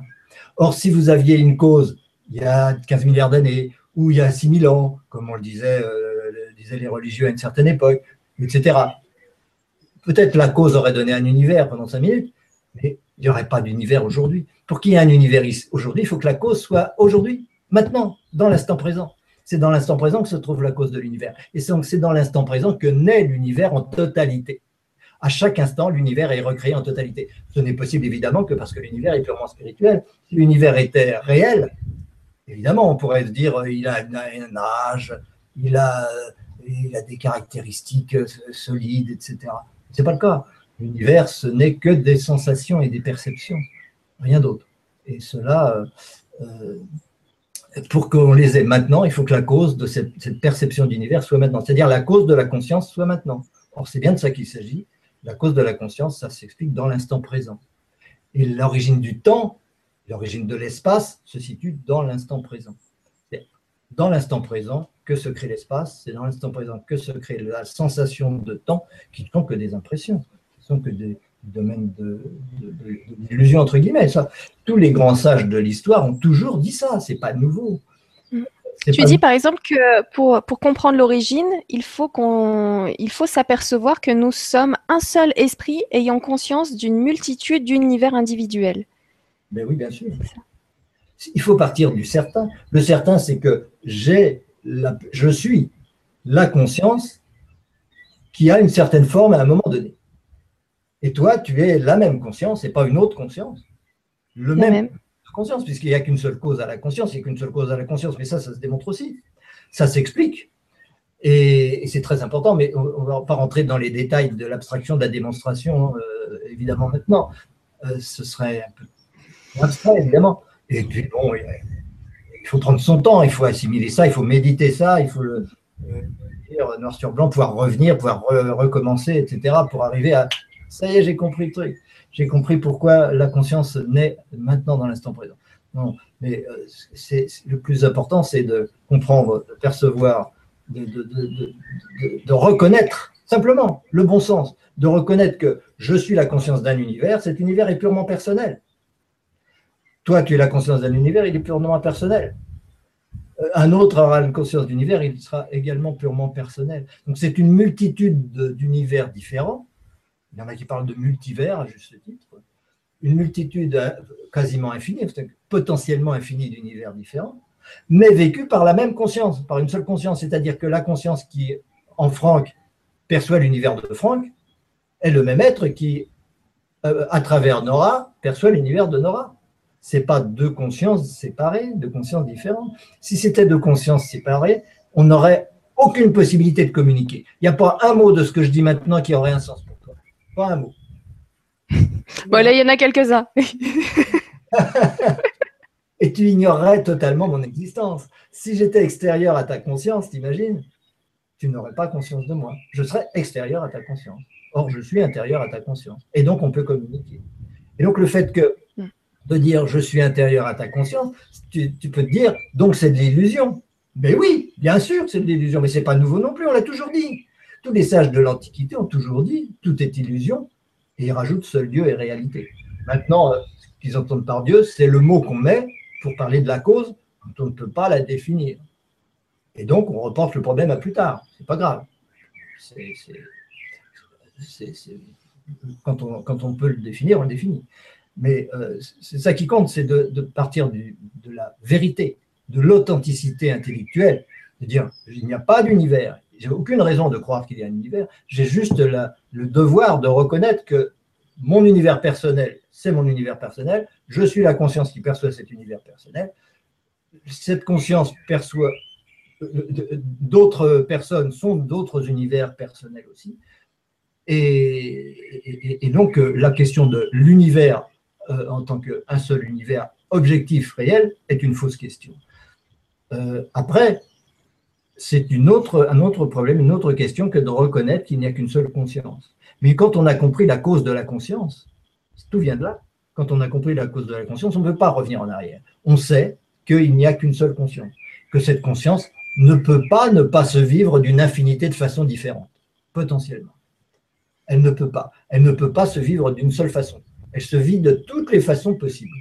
Speaker 2: Or, si vous aviez une cause il y a 15 milliards d'années, ou il y a 6000 ans, comme on le disait, euh, disaient les religieux à une certaine époque, etc. Peut-être la cause aurait donné un univers pendant 5 minutes, mais il n'y aurait pas d'univers aujourd'hui. Pour qu'il y ait un univers aujourd'hui, il faut que la cause soit aujourd'hui, maintenant, dans l'instant présent. C'est dans l'instant présent que se trouve la cause de l'univers. Et c'est dans l'instant présent que naît l'univers en totalité. À chaque instant, l'univers est recréé en totalité. Ce n'est possible évidemment que parce que l'univers est purement spirituel. Si l'univers était réel, évidemment, on pourrait se dire il a un âge, il a, il a des caractéristiques solides, etc. Ce n'est pas le cas. L'univers, ce n'est que des sensations et des perceptions, rien d'autre. Et cela, euh, pour qu'on les ait maintenant, il faut que la cause de cette, perception d'univers soit maintenant, c'est-à-dire la cause de la conscience soit maintenant. Or, c'est bien de ça qu'il s'agit. La cause de la conscience, ça s'explique dans l'instant présent. Et l'origine du temps, l'origine de l'espace, se situe dans l'instant présent. Dans l'instant présent que se crée l'espace, c'est dans l'instant présent que se crée la sensation de temps qui ne sont que des impressions, sont que des, domaine de, l'illusion, entre guillemets. Ça, tous les grands sages de l'histoire ont toujours dit ça, c'est pas nouveau.
Speaker 1: Mm. Tu dis par exemple que pour, pour comprendre l'origine, il faut qu'on il faut s'apercevoir que nous sommes un seul esprit ayant conscience d'une multitude d'univers individuels.
Speaker 2: Ben oui, bien sûr. Il faut partir du certain. Le certain, c'est que j'ai la, je suis la conscience qui a une certaine forme à un moment donné. Et toi, tu es la même conscience et pas une autre conscience. Le même, conscience, puisqu'il n'y a qu'une seule cause à la conscience, il n'y a qu'une seule cause à la conscience, mais ça, ça se démontre aussi. Ça s'explique. Et, c'est très important, mais on ne va pas rentrer dans les détails de l'abstraction, de la démonstration, euh, évidemment, maintenant. Euh, ce serait un peu abstrait, évidemment. Et puis, bon, il faut prendre son temps, il faut assimiler ça, il faut méditer ça, il faut le, dire noir sur blanc, pouvoir revenir, pouvoir recommencer, etc., pour arriver à, ça y est, j'ai compris le truc. J'ai compris pourquoi la conscience naît maintenant dans l'instant présent. Non, mais euh, le plus important, c'est de comprendre, de percevoir, de, reconnaître simplement le bon sens, de reconnaître que je suis la conscience d'un univers, cet univers est purement personnel. Toi, tu es la conscience d'un univers, il est purement personnel. Euh, un autre aura une conscience d'univers, il sera également purement personnel. Donc c'est une multitude d'univers différents il y en a qui parlent de multivers, à juste titre. Une multitude euh, quasiment infinie, potentiellement infinie d'univers différents, mais vécus par la même conscience, par une seule conscience. C'est-à-dire que la conscience qui, en Franck, perçoit l'univers de Franck, est le même être qui, euh, à travers Nora, perçoit l'univers de Nora. Ce n'est pas deux consciences séparées, deux consciences différentes. Si c'était deux consciences séparées, on n'aurait aucune possibilité de communiquer. Il n'y a pas un mot de ce que je dis maintenant qui aurait un sens pas un mot.
Speaker 1: Bon, là, il y en a quelques-uns.
Speaker 2: Et tu ignorerais totalement mon existence. Si j'étais extérieur à ta conscience, t'imagines? Tu n'aurais pas conscience de moi. Je serais extérieur à ta conscience. Or, je suis intérieur à ta conscience. Et donc, on peut communiquer. Et donc, le fait que de dire je suis intérieur à ta conscience, tu, tu peux te dire donc c'est de l'illusion. Mais oui, bien sûr, c'est de l'illusion, mais c'est pas nouveau non plus, on l'a toujours dit. Tous les sages de l'Antiquité ont toujours dit tout est illusion et ils rajoutent seul Dieu est réalité. Maintenant, euh, ce qu'ils entendent par Dieu, c'est le mot qu'on met pour parler de la cause quand on ne peut pas la définir. Et donc, on reporte le problème à plus tard. C'est pas grave. quand, on, quand, on, peut le définir, on le définit. Mais euh, c'est ça qui compte, c'est de, partir de la vérité, de l'authenticité intellectuelle, de dire il n'y a pas d'univers, j'ai aucune raison de croire qu'il y a un univers. J'ai juste le devoir de reconnaître que mon univers personnel, c'est mon univers personnel. Je suis la conscience qui perçoit cet univers personnel. Cette conscience perçoit d'autres personnes sont d'autres univers personnels aussi. Et, donc la question de l'univers euh, en tant qu'un seul univers objectif réel est une fausse question. Euh, après, c'est un autre problème, une autre question que de reconnaître qu'il n'y a qu'une seule conscience. Mais quand on a compris la cause de la conscience, tout vient de là. Quand on a compris la cause de la conscience, on ne peut pas revenir en arrière. On sait qu'il n'y a qu'une seule conscience, que cette conscience ne peut pas ne pas se vivre d'une infinité de façons différentes, potentiellement. Elle ne peut pas. Elle ne peut pas se vivre d'une seule façon. Elle se vit de toutes les façons possibles.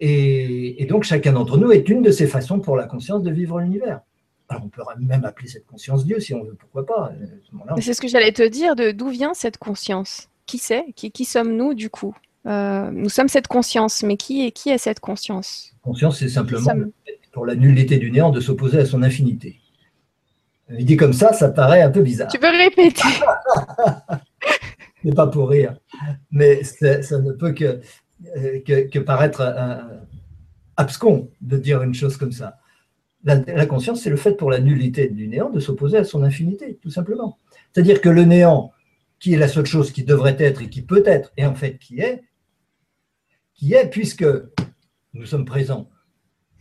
Speaker 2: Et, donc chacun d'entre nous est une de ces façons pour la conscience de vivre l'univers. Alors on peut même appeler cette conscience Dieu si on veut, pourquoi pas.
Speaker 1: C'est ce que j'allais te dire, de d'où vient cette conscience? Qui c'est? Qui, qui sommes-nous du coup? Euh, Nous sommes cette conscience, mais qui est, qui est cette conscience?
Speaker 2: Conscience, c'est simplement pour la nullité du néant de s'opposer à son infinité. Il dit comme ça, ça paraît un peu bizarre.
Speaker 1: Tu peux répéter
Speaker 2: n'est pas pour rire, mais ça ne peut que, euh, que, paraître un, abscon de dire une chose comme ça. La, conscience, c'est le fait pour la nullité du néant de s'opposer à son infinité, tout simplement. C'est-à-dire que le néant, qui est la seule chose qui devrait être et qui peut être, et en fait qui est, qui est puisque nous sommes présents.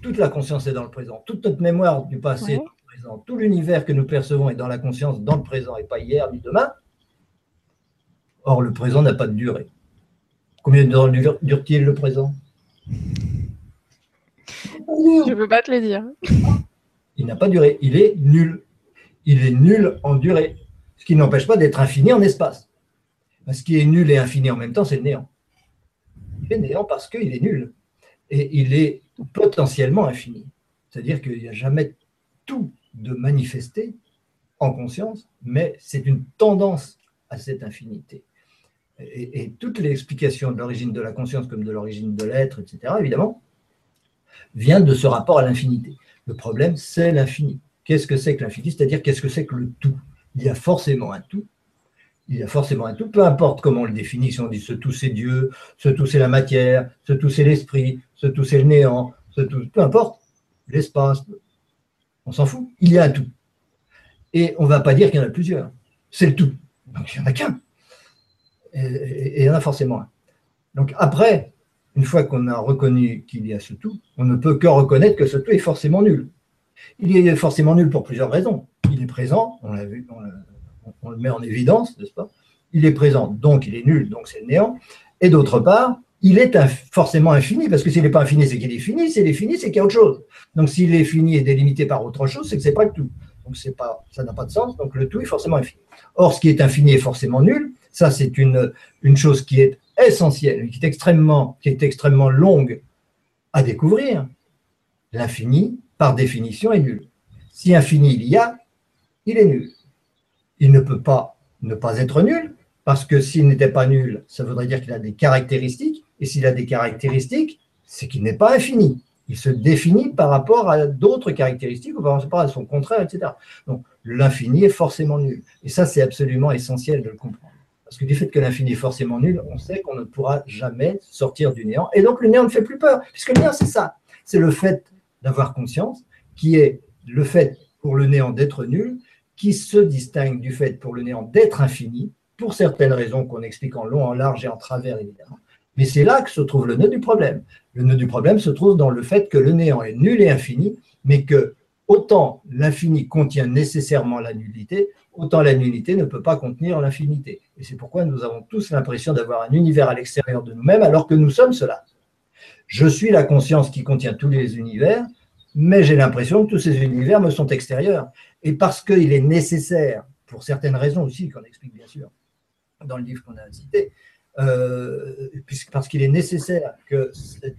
Speaker 2: Toute la conscience est dans le présent, toute notre mémoire du passé est dans le présent, tout l'univers que nous percevons est dans la conscience, dans le présent et pas hier ni demain. Or, le présent n'a pas de durée. Combien de temps dure-t-il le présent?
Speaker 1: Je ne peux pas te le dire.
Speaker 2: Il n'a pas duré. Il est nul. Il est nul en durée. Ce qui n'empêche pas d'être infini en espace. Ce qui est nul et infini en même temps, c'est le néant. Il est néant parce qu'il est nul. Et il est potentiellement infini. C'est-à-dire qu'il n'y a jamais tout de manifesté en conscience, mais c'est une tendance à cette infinité et, toute l'explication de l'origine de la conscience comme de l'origine de l'être, etc., évidemment, vient de ce rapport à l'infinité. Le problème, c'est l'infini. Qu'est-ce que c'est que l'infini? C'est-à-dire, qu'est-ce que c'est que le tout? Il y a forcément un tout. Il y a forcément un tout, peu importe comment on le définit, si on dit ce tout c'est Dieu, ce tout c'est la matière, ce tout c'est l'esprit, ce tout c'est le néant, ce tout, peu importe, l'espace, on s'en fout, il y a un tout. Et on ne va pas dire qu'il y en a plusieurs, c'est le tout. Donc il n'y en a qu'un et, il y en a forcément un. Donc après, une fois qu'on a reconnu qu'il y a ce tout, on ne peut que reconnaître que ce tout est forcément nul. Il est forcément nul pour plusieurs raisons. Il est présent, on l'a vu, on, le met en évidence, n'est-ce pas? Il est présent, donc il est nul, donc c'est le néant. Et d'autre part, il est forcément infini, parce que s'il n'est pas infini, c'est qu'il est fini. S'il est fini, c'est qu'il y a autre chose. Donc s'il est fini et délimité par autre chose, c'est que ce n'est pas le tout. Donc pas, ça n'a pas de sens. Donc le tout est forcément infini. Or, ce qui est infini est forcément nul. Ça, c'est une, une chose qui est essentielle, qui est extrêmement, qui est extrêmement longue à découvrir. L'infini, par définition, est nul. Si infini il y a, il est nul. Il ne peut pas ne pas être nul, parce que s'il n'était pas nul, ça voudrait dire qu'il a des caractéristiques, et s'il a des caractéristiques, c'est qu'il n'est pas infini. Il se définit par rapport à d'autres caractéristiques ou par rapport à son contraire, etc. Donc l'infini est forcément nul. Et ça, c'est absolument essentiel de le comprendre. Parce que du fait que l'infini est forcément nul, on sait qu'on ne pourra jamais sortir du néant. Et donc le néant ne fait plus peur, puisque le néant, c'est ça. C'est le fait d'avoir conscience, qui est le fait pour le néant d'être nul, qui se distingue du fait pour le néant d'être infini, pour certaines raisons qu'on explique en long, en large et en travers, évidemment. Mais c'est là que se trouve le nœud du problème. Le nœud du problème se trouve dans le fait que le néant est nul et infini, mais que autant l'infini contient nécessairement la nullité, autant la nullité ne peut pas contenir l'infinité. Et c'est pourquoi nous avons tous l'impression d'avoir un univers à l'extérieur de nous-mêmes alors que nous sommes cela. Je suis la conscience qui contient tous les univers, mais j'ai l'impression que tous ces univers me sont extérieurs. Et parce qu'il est nécessaire, pour certaines raisons aussi, qu'on explique bien sûr dans le livre qu'on a cité, euh, parce qu'il est nécessaire que cette,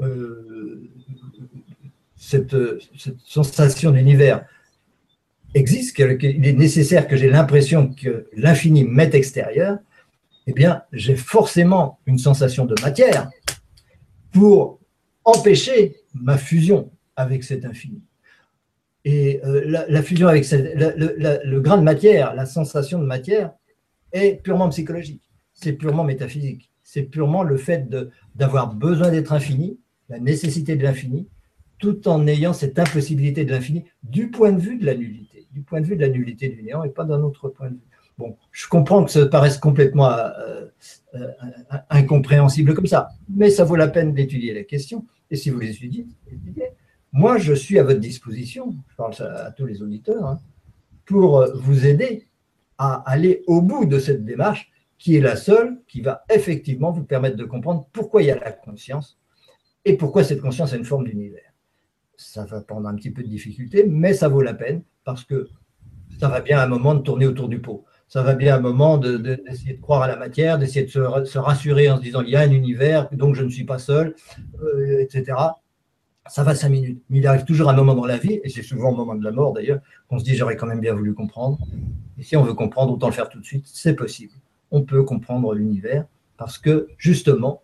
Speaker 2: euh, cette sensation d'univers existe, qu'il est nécessaire que j'ai l'impression que l'infini m'est extérieur, eh bien, j'ai forcément une sensation de matière pour empêcher ma fusion avec cet infini. Et euh, la, fusion avec le, grain de matière, la sensation de matière, est purement psychologique, c'est purement métaphysique, c'est purement le fait d'avoir besoin d'être infini, la nécessité de l'infini, tout en ayant cette impossibilité de l'infini du point de vue de la nullité du point de vue de la nullité du néant et pas d'un autre point de vue. Bon, je comprends que ça paraisse complètement euh, euh, incompréhensible comme ça, mais ça vaut la peine d'étudier la question. Et si vous l'étudiez, moi je suis à votre disposition, je parle à, tous les auditeurs, hein, pour vous aider à aller au bout de cette démarche qui est la seule qui va effectivement vous permettre de comprendre pourquoi il y a la conscience et pourquoi cette conscience a une forme d'univers. ça va prendre un petit peu de difficulté, mais ça vaut la peine parce que ça va bien à un moment de tourner autour du pot. Ça va bien à un moment d'essayer de, croire à la matière, d'essayer de se, rassurer en se disant il y a un univers, donc je ne suis pas seul, euh, etc. Ça va cinq minutes. Mais il arrive toujours un moment dans la vie, et c'est souvent au moment de la mort d'ailleurs, qu'on se dit j'aurais quand même bien voulu comprendre. Et si on veut comprendre, autant le faire tout de suite, c'est possible. On peut comprendre l'univers parce que justement,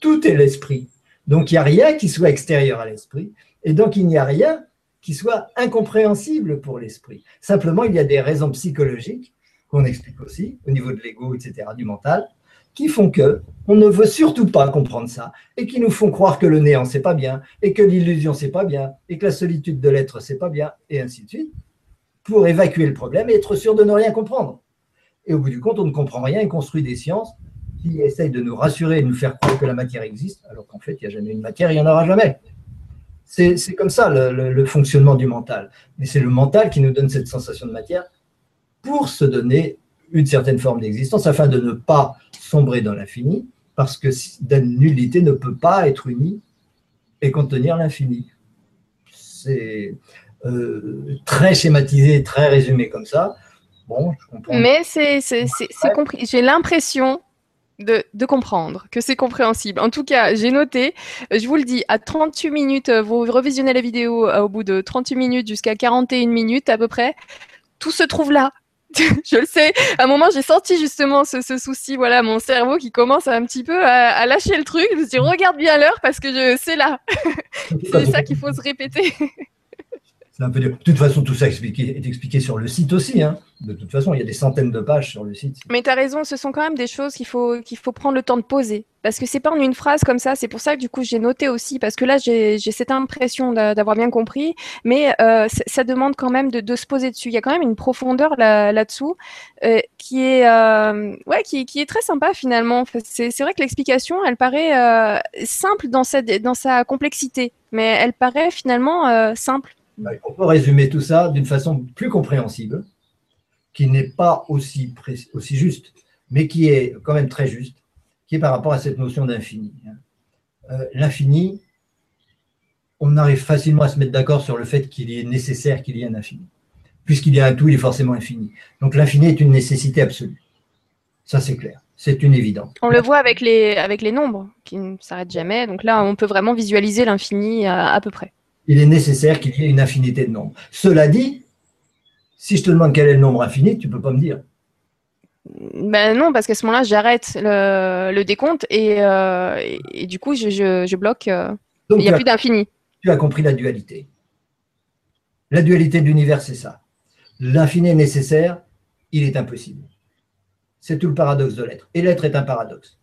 Speaker 2: tout est l'esprit. Donc il n'y a rien qui soit extérieur à l'esprit, et donc il n'y a rien qui soit incompréhensible pour l'esprit. Simplement, il y a des raisons psychologiques qu'on explique aussi au niveau de l'ego, etc., du mental, qui font que on ne veut surtout pas comprendre ça et qui nous font croire que le néant c'est pas bien et que l'illusion c'est pas bien et que la solitude de l'être c'est pas bien et ainsi de suite pour évacuer le problème et être sûr de ne rien comprendre. Et au bout du compte, on ne comprend rien et construit des sciences qui essayent de nous rassurer et de nous faire croire que la matière existe, alors qu'en fait, il n'y a jamais une matière, il n'y en aura jamais. C'est comme ça le, fonctionnement du mental. Mais c'est le mental qui nous donne cette sensation de matière pour se donner une certaine forme d'existence afin de ne pas sombrer dans l'infini, parce que la nullité ne peut pas être unie et contenir l'infini. C'est euh, très schématisé, très résumé comme ça. Bon,
Speaker 1: je comprends. Mais c'est compris. J'ai l'impression de, comprendre, que c'est compréhensible. En tout cas, j'ai noté, je vous le dis, à 38 minutes, vous revisionnez la vidéo euh, au bout de 38 minutes jusqu'à 41 minutes à peu près, tout se trouve là. je le sais. À un moment, j'ai senti justement ce, souci, voilà, mon cerveau qui commence un petit peu à, lâcher le truc. Je me dis, regarde bien l'heure parce que c'est là. c'est ça qu'il faut se répéter.
Speaker 2: De toute façon, tout ça est expliqué sur le site aussi. Hein. De toute façon, il y a des centaines de pages sur le site.
Speaker 1: Mais tu as raison, ce sont quand même des choses qu'il faut, qu'il faut prendre le temps de poser. Parce que c'est pas en une phrase comme ça. C'est pour ça que du coup, j'ai noté aussi. Parce que là, j'ai cette impression d'avoir bien compris. Mais euh, ça demande quand même de, se poser dessus. Il y a quand même une profondeur là-dessous euh, qui, est, euh, ouais, qui, est très sympa finalement. C'est vrai que l'explication, elle paraît simple dans, cette, dans sa complexité. Mais elle paraît finalement simple.
Speaker 2: On peut résumer tout ça d'une façon plus compréhensible, qui n'est pas aussi, juste, mais qui est quand même très juste, qui est par rapport à cette notion d'infini. Hein. Euh, l'infini, on arrive facilement à se mettre d'accord sur le fait qu'il est nécessaire qu'il y ait un infini. Puisqu'il y a un tout, il est forcément infini. Donc l'infini est une nécessité absolue. Ça, c'est clair. C'est une évidence.
Speaker 1: On le voit avec les nombres qui ne s'arrêtent jamais. Donc là, on peut vraiment visualiser l'infini à peu près
Speaker 2: il est nécessaire qu'il y ait une infinité de nombres. Cela dit, si je te demande quel est le nombre infini, tu ne peux pas me dire.
Speaker 1: Ben non, parce qu'à ce moment-là, j'arrête le, décompte et, euh, du coup, je, bloque. Euh, il n'y a plus d'infini.
Speaker 2: Tu as compris la dualité. La dualité de l'univers, c'est ça. L'infini est nécessaire, il est impossible. C'est tout le paradoxe de l'être. Et l'être est un paradoxe.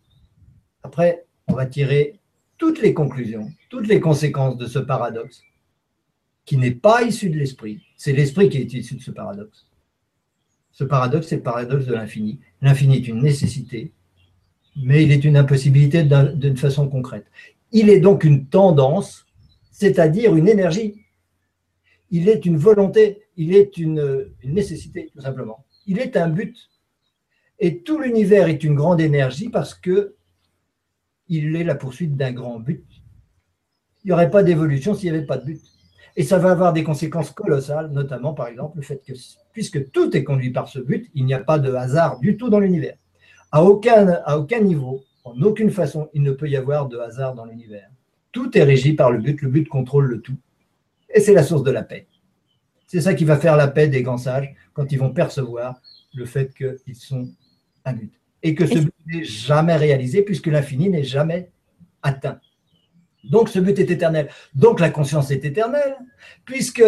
Speaker 2: Après, on va tirer toutes les conclusions, toutes les conséquences de ce paradoxe qui n'est pas issu de l'esprit. C'est l'esprit qui est issu de ce paradoxe. Ce paradoxe, c'est le paradoxe de l'infini. L'infini est une nécessité, mais il est une impossibilité d'une façon concrète. Il est donc une tendance, c'est-à-dire une énergie. Il est une volonté, il est une, nécessité, tout simplement. Il est un but. Et tout l'univers est une grande énergie parce que il est la poursuite d'un grand but. Il n'y aurait pas d'évolution s'il n'y avait pas de but. Et ça va avoir des conséquences colossales, notamment par exemple le fait que puisque tout est conduit par ce but, il n'y a pas de hasard du tout dans l'univers. À aucun, à aucun niveau, en aucune façon, il ne peut y avoir de hasard dans l'univers. Tout est régi par le but, le but contrôle le tout. Et c'est la source de la paix. C'est ça qui va faire la paix des grands sages quand ils vont percevoir le fait qu'ils sont un but. Et que ce but n'est jamais réalisé puisque l'infini n'est jamais atteint. Donc ce but est éternel. Donc la conscience est éternelle, puisque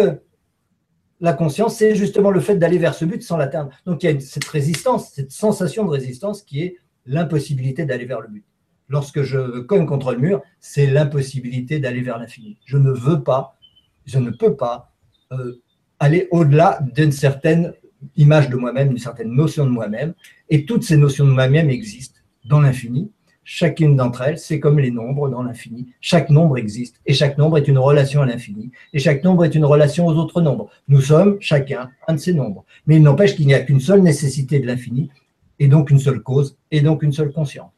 Speaker 2: la conscience, c'est justement le fait d'aller vers ce but sans l'atteindre. Donc il y a cette résistance, cette sensation de résistance qui est l'impossibilité d'aller vers le but. Lorsque je cogne contre le mur, c'est l'impossibilité d'aller vers l'infini. Je ne veux pas, je ne peux pas euh, aller au-delà d'une certaine image de moi-même, d'une certaine notion de moi-même. Et toutes ces notions de moi-même existent dans l'infini. Chacune d'entre elles, c'est comme les nombres dans l'infini. Chaque nombre existe et chaque nombre est une relation à l'infini. Et chaque nombre est une relation aux autres nombres. Nous sommes chacun un de ces nombres. Mais il n'empêche qu'il n'y a qu'une seule nécessité de l'infini et donc une seule cause et donc une seule conscience.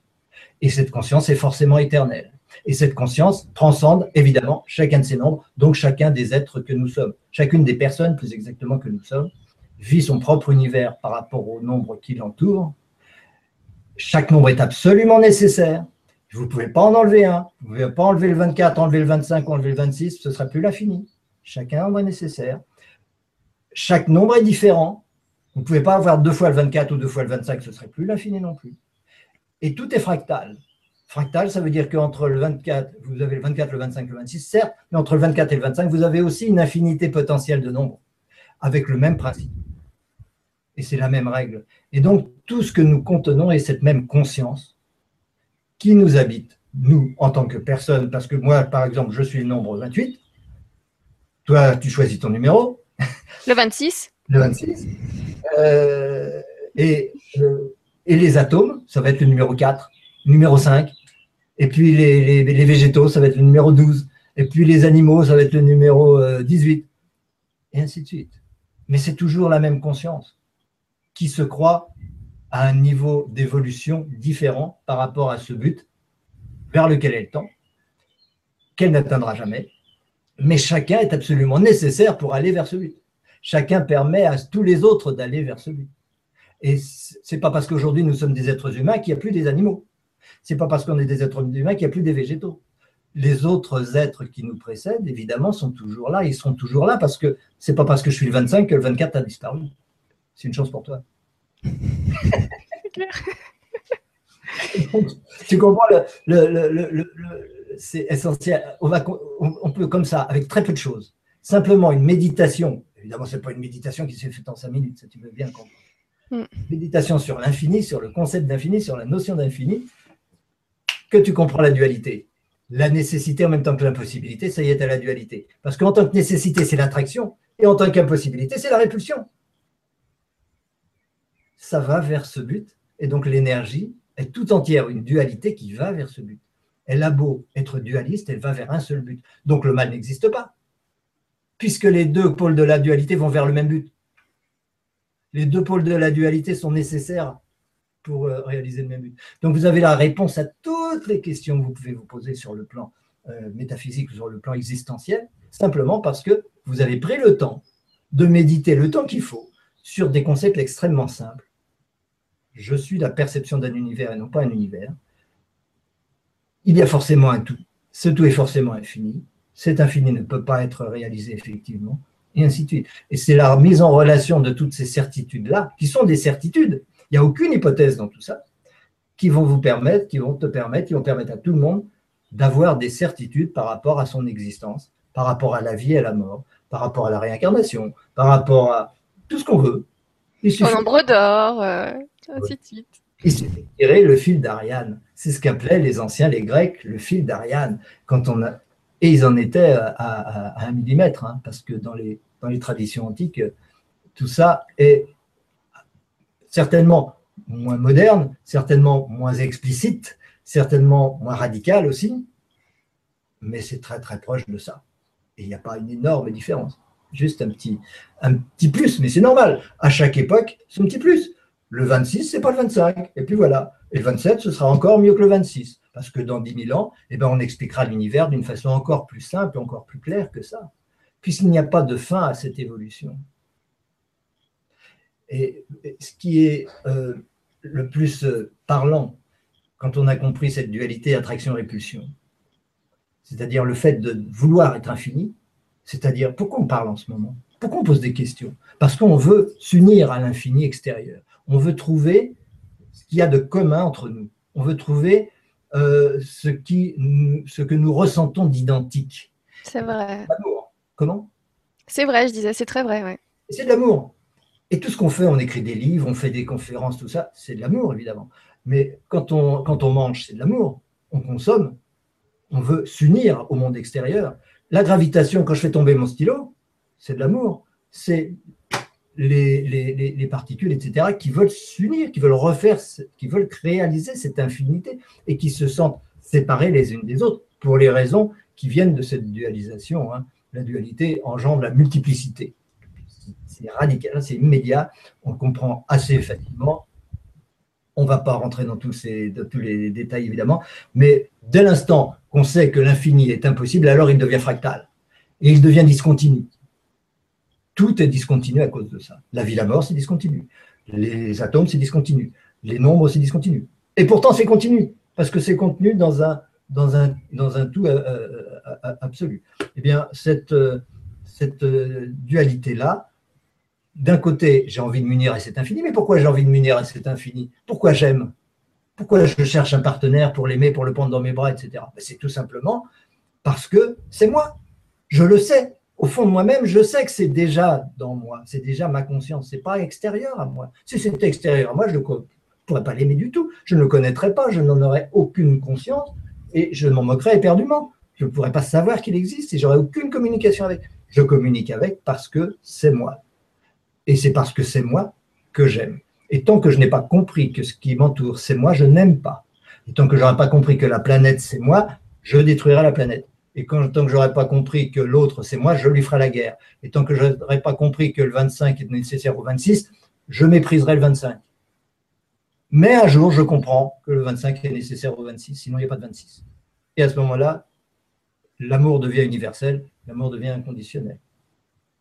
Speaker 2: Et cette conscience est forcément éternelle. Et cette conscience transcende évidemment chacun de ces nombres, donc chacun des êtres que nous sommes. Chacune des personnes, plus exactement que nous sommes, vit son propre univers par rapport au nombre qui l'entoure. Chaque nombre est absolument nécessaire. Vous ne pouvez pas en enlever un. Vous ne pouvez pas enlever le 24, enlever le 25, enlever le 26, ce ne sera plus l'infini. Chacun nombre est nécessaire. Chaque nombre est différent. Vous ne pouvez pas avoir deux fois le 24 ou deux fois le 25, ce ne serait plus l'infini non plus. Et tout est fractal. Fractal, ça veut dire qu'entre le 24, vous avez le 24, le 25, le 26, certes, mais entre le 24 et le 25, vous avez aussi une infinité potentielle de nombres, avec le même principe. Et c'est la même règle. Et donc, tout ce que nous contenons est cette même conscience qui nous habite, nous, en tant que personne, parce que moi, par exemple, je suis le nombre 28, toi, tu choisis ton numéro.
Speaker 1: Le 26.
Speaker 2: Le 26. Euh, et, euh, et les atomes, ça va être le numéro 4, numéro 5. Et puis les, les, végétaux, ça va être le numéro 12. Et puis les animaux, ça va être le numéro 18. Euh, et ainsi de suite. Mais c'est toujours la même conscience qui se croit à un niveau d'évolution différent par rapport à ce but vers lequel elle tend, qu'elle n'atteindra jamais. Mais chacun est absolument nécessaire pour aller vers ce but. Chacun permet à tous les autres d'aller vers ce but. Et c'est pas parce qu'aujourd'hui nous sommes des êtres humains qu'il n'y a plus des animaux. C'est pas parce qu'on est des êtres humains qu'il n'y a plus des végétaux. Les autres êtres qui nous précèdent, évidemment, sont toujours là. Ils seront toujours là parce que c'est pas parce que je suis le 25 que le 24 a disparu. C'est une chance pour toi. tu comprends, c'est essentiel. On, va, on, peut comme ça, avec très peu de choses, simplement une méditation. Évidemment, ce n'est pas une méditation qui s'est faite en cinq minutes, ça tu veux bien comprendre. Mm. Méditation sur l'infini, sur le concept d'infini, sur la notion d'infini, que tu comprends la dualité? La nécessité en même temps que l'impossibilité, ça y est à la dualité. Parce qu'en tant que nécessité, c'est l'attraction, et en tant qu'impossibilité, c'est la répulsion ça va vers ce but. Et donc l'énergie est tout entière une dualité qui va vers ce but. Elle a beau être dualiste, elle va vers un seul but. Donc le mal n'existe pas, puisque les deux pôles de la dualité vont vers le même but. Les deux pôles de la dualité sont nécessaires pour euh, réaliser le même but. Donc vous avez la réponse à toutes les questions que vous pouvez vous poser sur le plan euh, métaphysique ou sur le plan existentiel, simplement parce que vous avez pris le temps de méditer le temps qu'il faut sur des concepts extrêmement simples je suis la perception d'un univers et non pas un univers, il y a forcément un tout. Ce tout est forcément infini. Cet infini ne peut pas être réalisé effectivement, et ainsi de suite. Et c'est la mise en relation de toutes ces certitudes-là, qui sont des certitudes. Il n'y a aucune hypothèse dans tout ça, qui vont vous permettre, qui vont te permettre, qui vont permettre à tout le monde d'avoir des certitudes par rapport à son existence, par rapport à la vie et à la mort, par rapport à la réincarnation, par rapport à tout ce qu'on veut.
Speaker 1: Au nombre d'or, euh, ainsi de suite.
Speaker 2: Il suffit de tirer le fil d'Ariane. C'est ce qu'appelaient les anciens, les Grecs, le fil d'Ariane. Quand on a... Et ils en étaient à, un millimètre, hein, parce que dans les, dans les traditions antiques, tout ça est certainement moins moderne, certainement moins explicite, certainement moins radical aussi, mais c'est très très proche de ça. Et il n'y a pas une énorme différence juste un petit, un petit plus, mais c'est normal. À chaque époque, c'est un petit plus. Le 26, c'est pas le 25. Et puis voilà. Et le 27, ce sera encore mieux que le 26. Parce que dans 10 000 ans, eh ben, on expliquera l'univers d'une façon encore plus simple, encore plus claire que ça. Puisqu'il n'y a pas de fin à cette évolution. Et ce qui est euh, le plus euh, parlant quand on a compris cette dualité attraction-répulsion, c'est-à-dire le fait de vouloir être infini, c'est-à-dire, pourquoi on parle en ce moment? Pourquoi on pose des questions? Parce qu'on veut s'unir à l'infini extérieur. On veut trouver ce qu'il y a de commun entre nous. On veut trouver euh, ce, qui, ce que nous ressentons d'identique.
Speaker 1: C'est vrai.
Speaker 2: L'amour. Comment?
Speaker 1: C'est vrai, je disais, c'est très vrai. Ouais.
Speaker 2: C'est de l'amour. Et tout ce qu'on fait, on écrit des livres, on fait des conférences, tout ça, c'est de l'amour, évidemment. Mais quand on, quand on mange, c'est de l'amour. On consomme, on veut s'unir au monde extérieur. La gravitation, quand je fais tomber mon stylo, c'est de l'amour. C'est les, particules, etc., qui veulent s'unir, qui veulent refaire, qui veulent réaliser cette infinité et qui se sentent séparés les unes des autres pour les raisons qui viennent de cette dualisation. Hein. La dualité engendre la multiplicité. C'est radical, c'est immédiat, on comprend assez facilement. On ne va pas rentrer dans tous, ces, dans tous les détails, évidemment, mais dès l'instant qu'on sait que l'infini est impossible, alors il devient fractal et il devient discontinu. Tout est discontinu à cause de ça. La vie, la mort, c'est discontinu. Les atomes, c'est discontinu. Les nombres, c'est discontinu. Et pourtant, c'est continu, parce que c'est contenu dans un, tout euh, euh, absolu. Eh bien, cette, euh, dualité-là, d'un côté, j'ai envie de m'unir à cet infini, mais pourquoi j'ai envie de m'unir à cet infini? Pourquoi j'aime? Pourquoi je cherche un partenaire pour l'aimer, pour le prendre dans mes bras, etc. Ben, c'est tout simplement parce que c'est moi. Je le sais au fond de moi-même, je sais que c'est déjà dans moi, c'est déjà ma conscience, c'est pas extérieur à moi. Si c'était extérieur à moi, je ne pourrais pas l'aimer du tout, je ne le connaîtrais pas, je n'en aurais aucune conscience et je m'en moquerais éperdument. Je ne pourrais pas savoir qu'il existe et j'aurais aucune communication avec. Je communique avec parce que c'est moi. Et c'est parce que c'est moi que j'aime. Et tant que je n'ai pas compris que ce qui m'entoure, c'est moi, je n'aime pas. Et tant que je n'aurai pas compris que la planète, c'est moi, je détruirai la planète. Et tant que je n'aurai pas compris que l'autre, c'est moi, je lui ferai la guerre. Et tant que je n'aurai pas compris que le 25 est nécessaire au 26, je mépriserai le 25. Mais un jour, je comprends que le 25 est nécessaire au 26, sinon il n'y a pas de 26. Et à ce moment-là, l'amour devient universel, l'amour devient inconditionnel.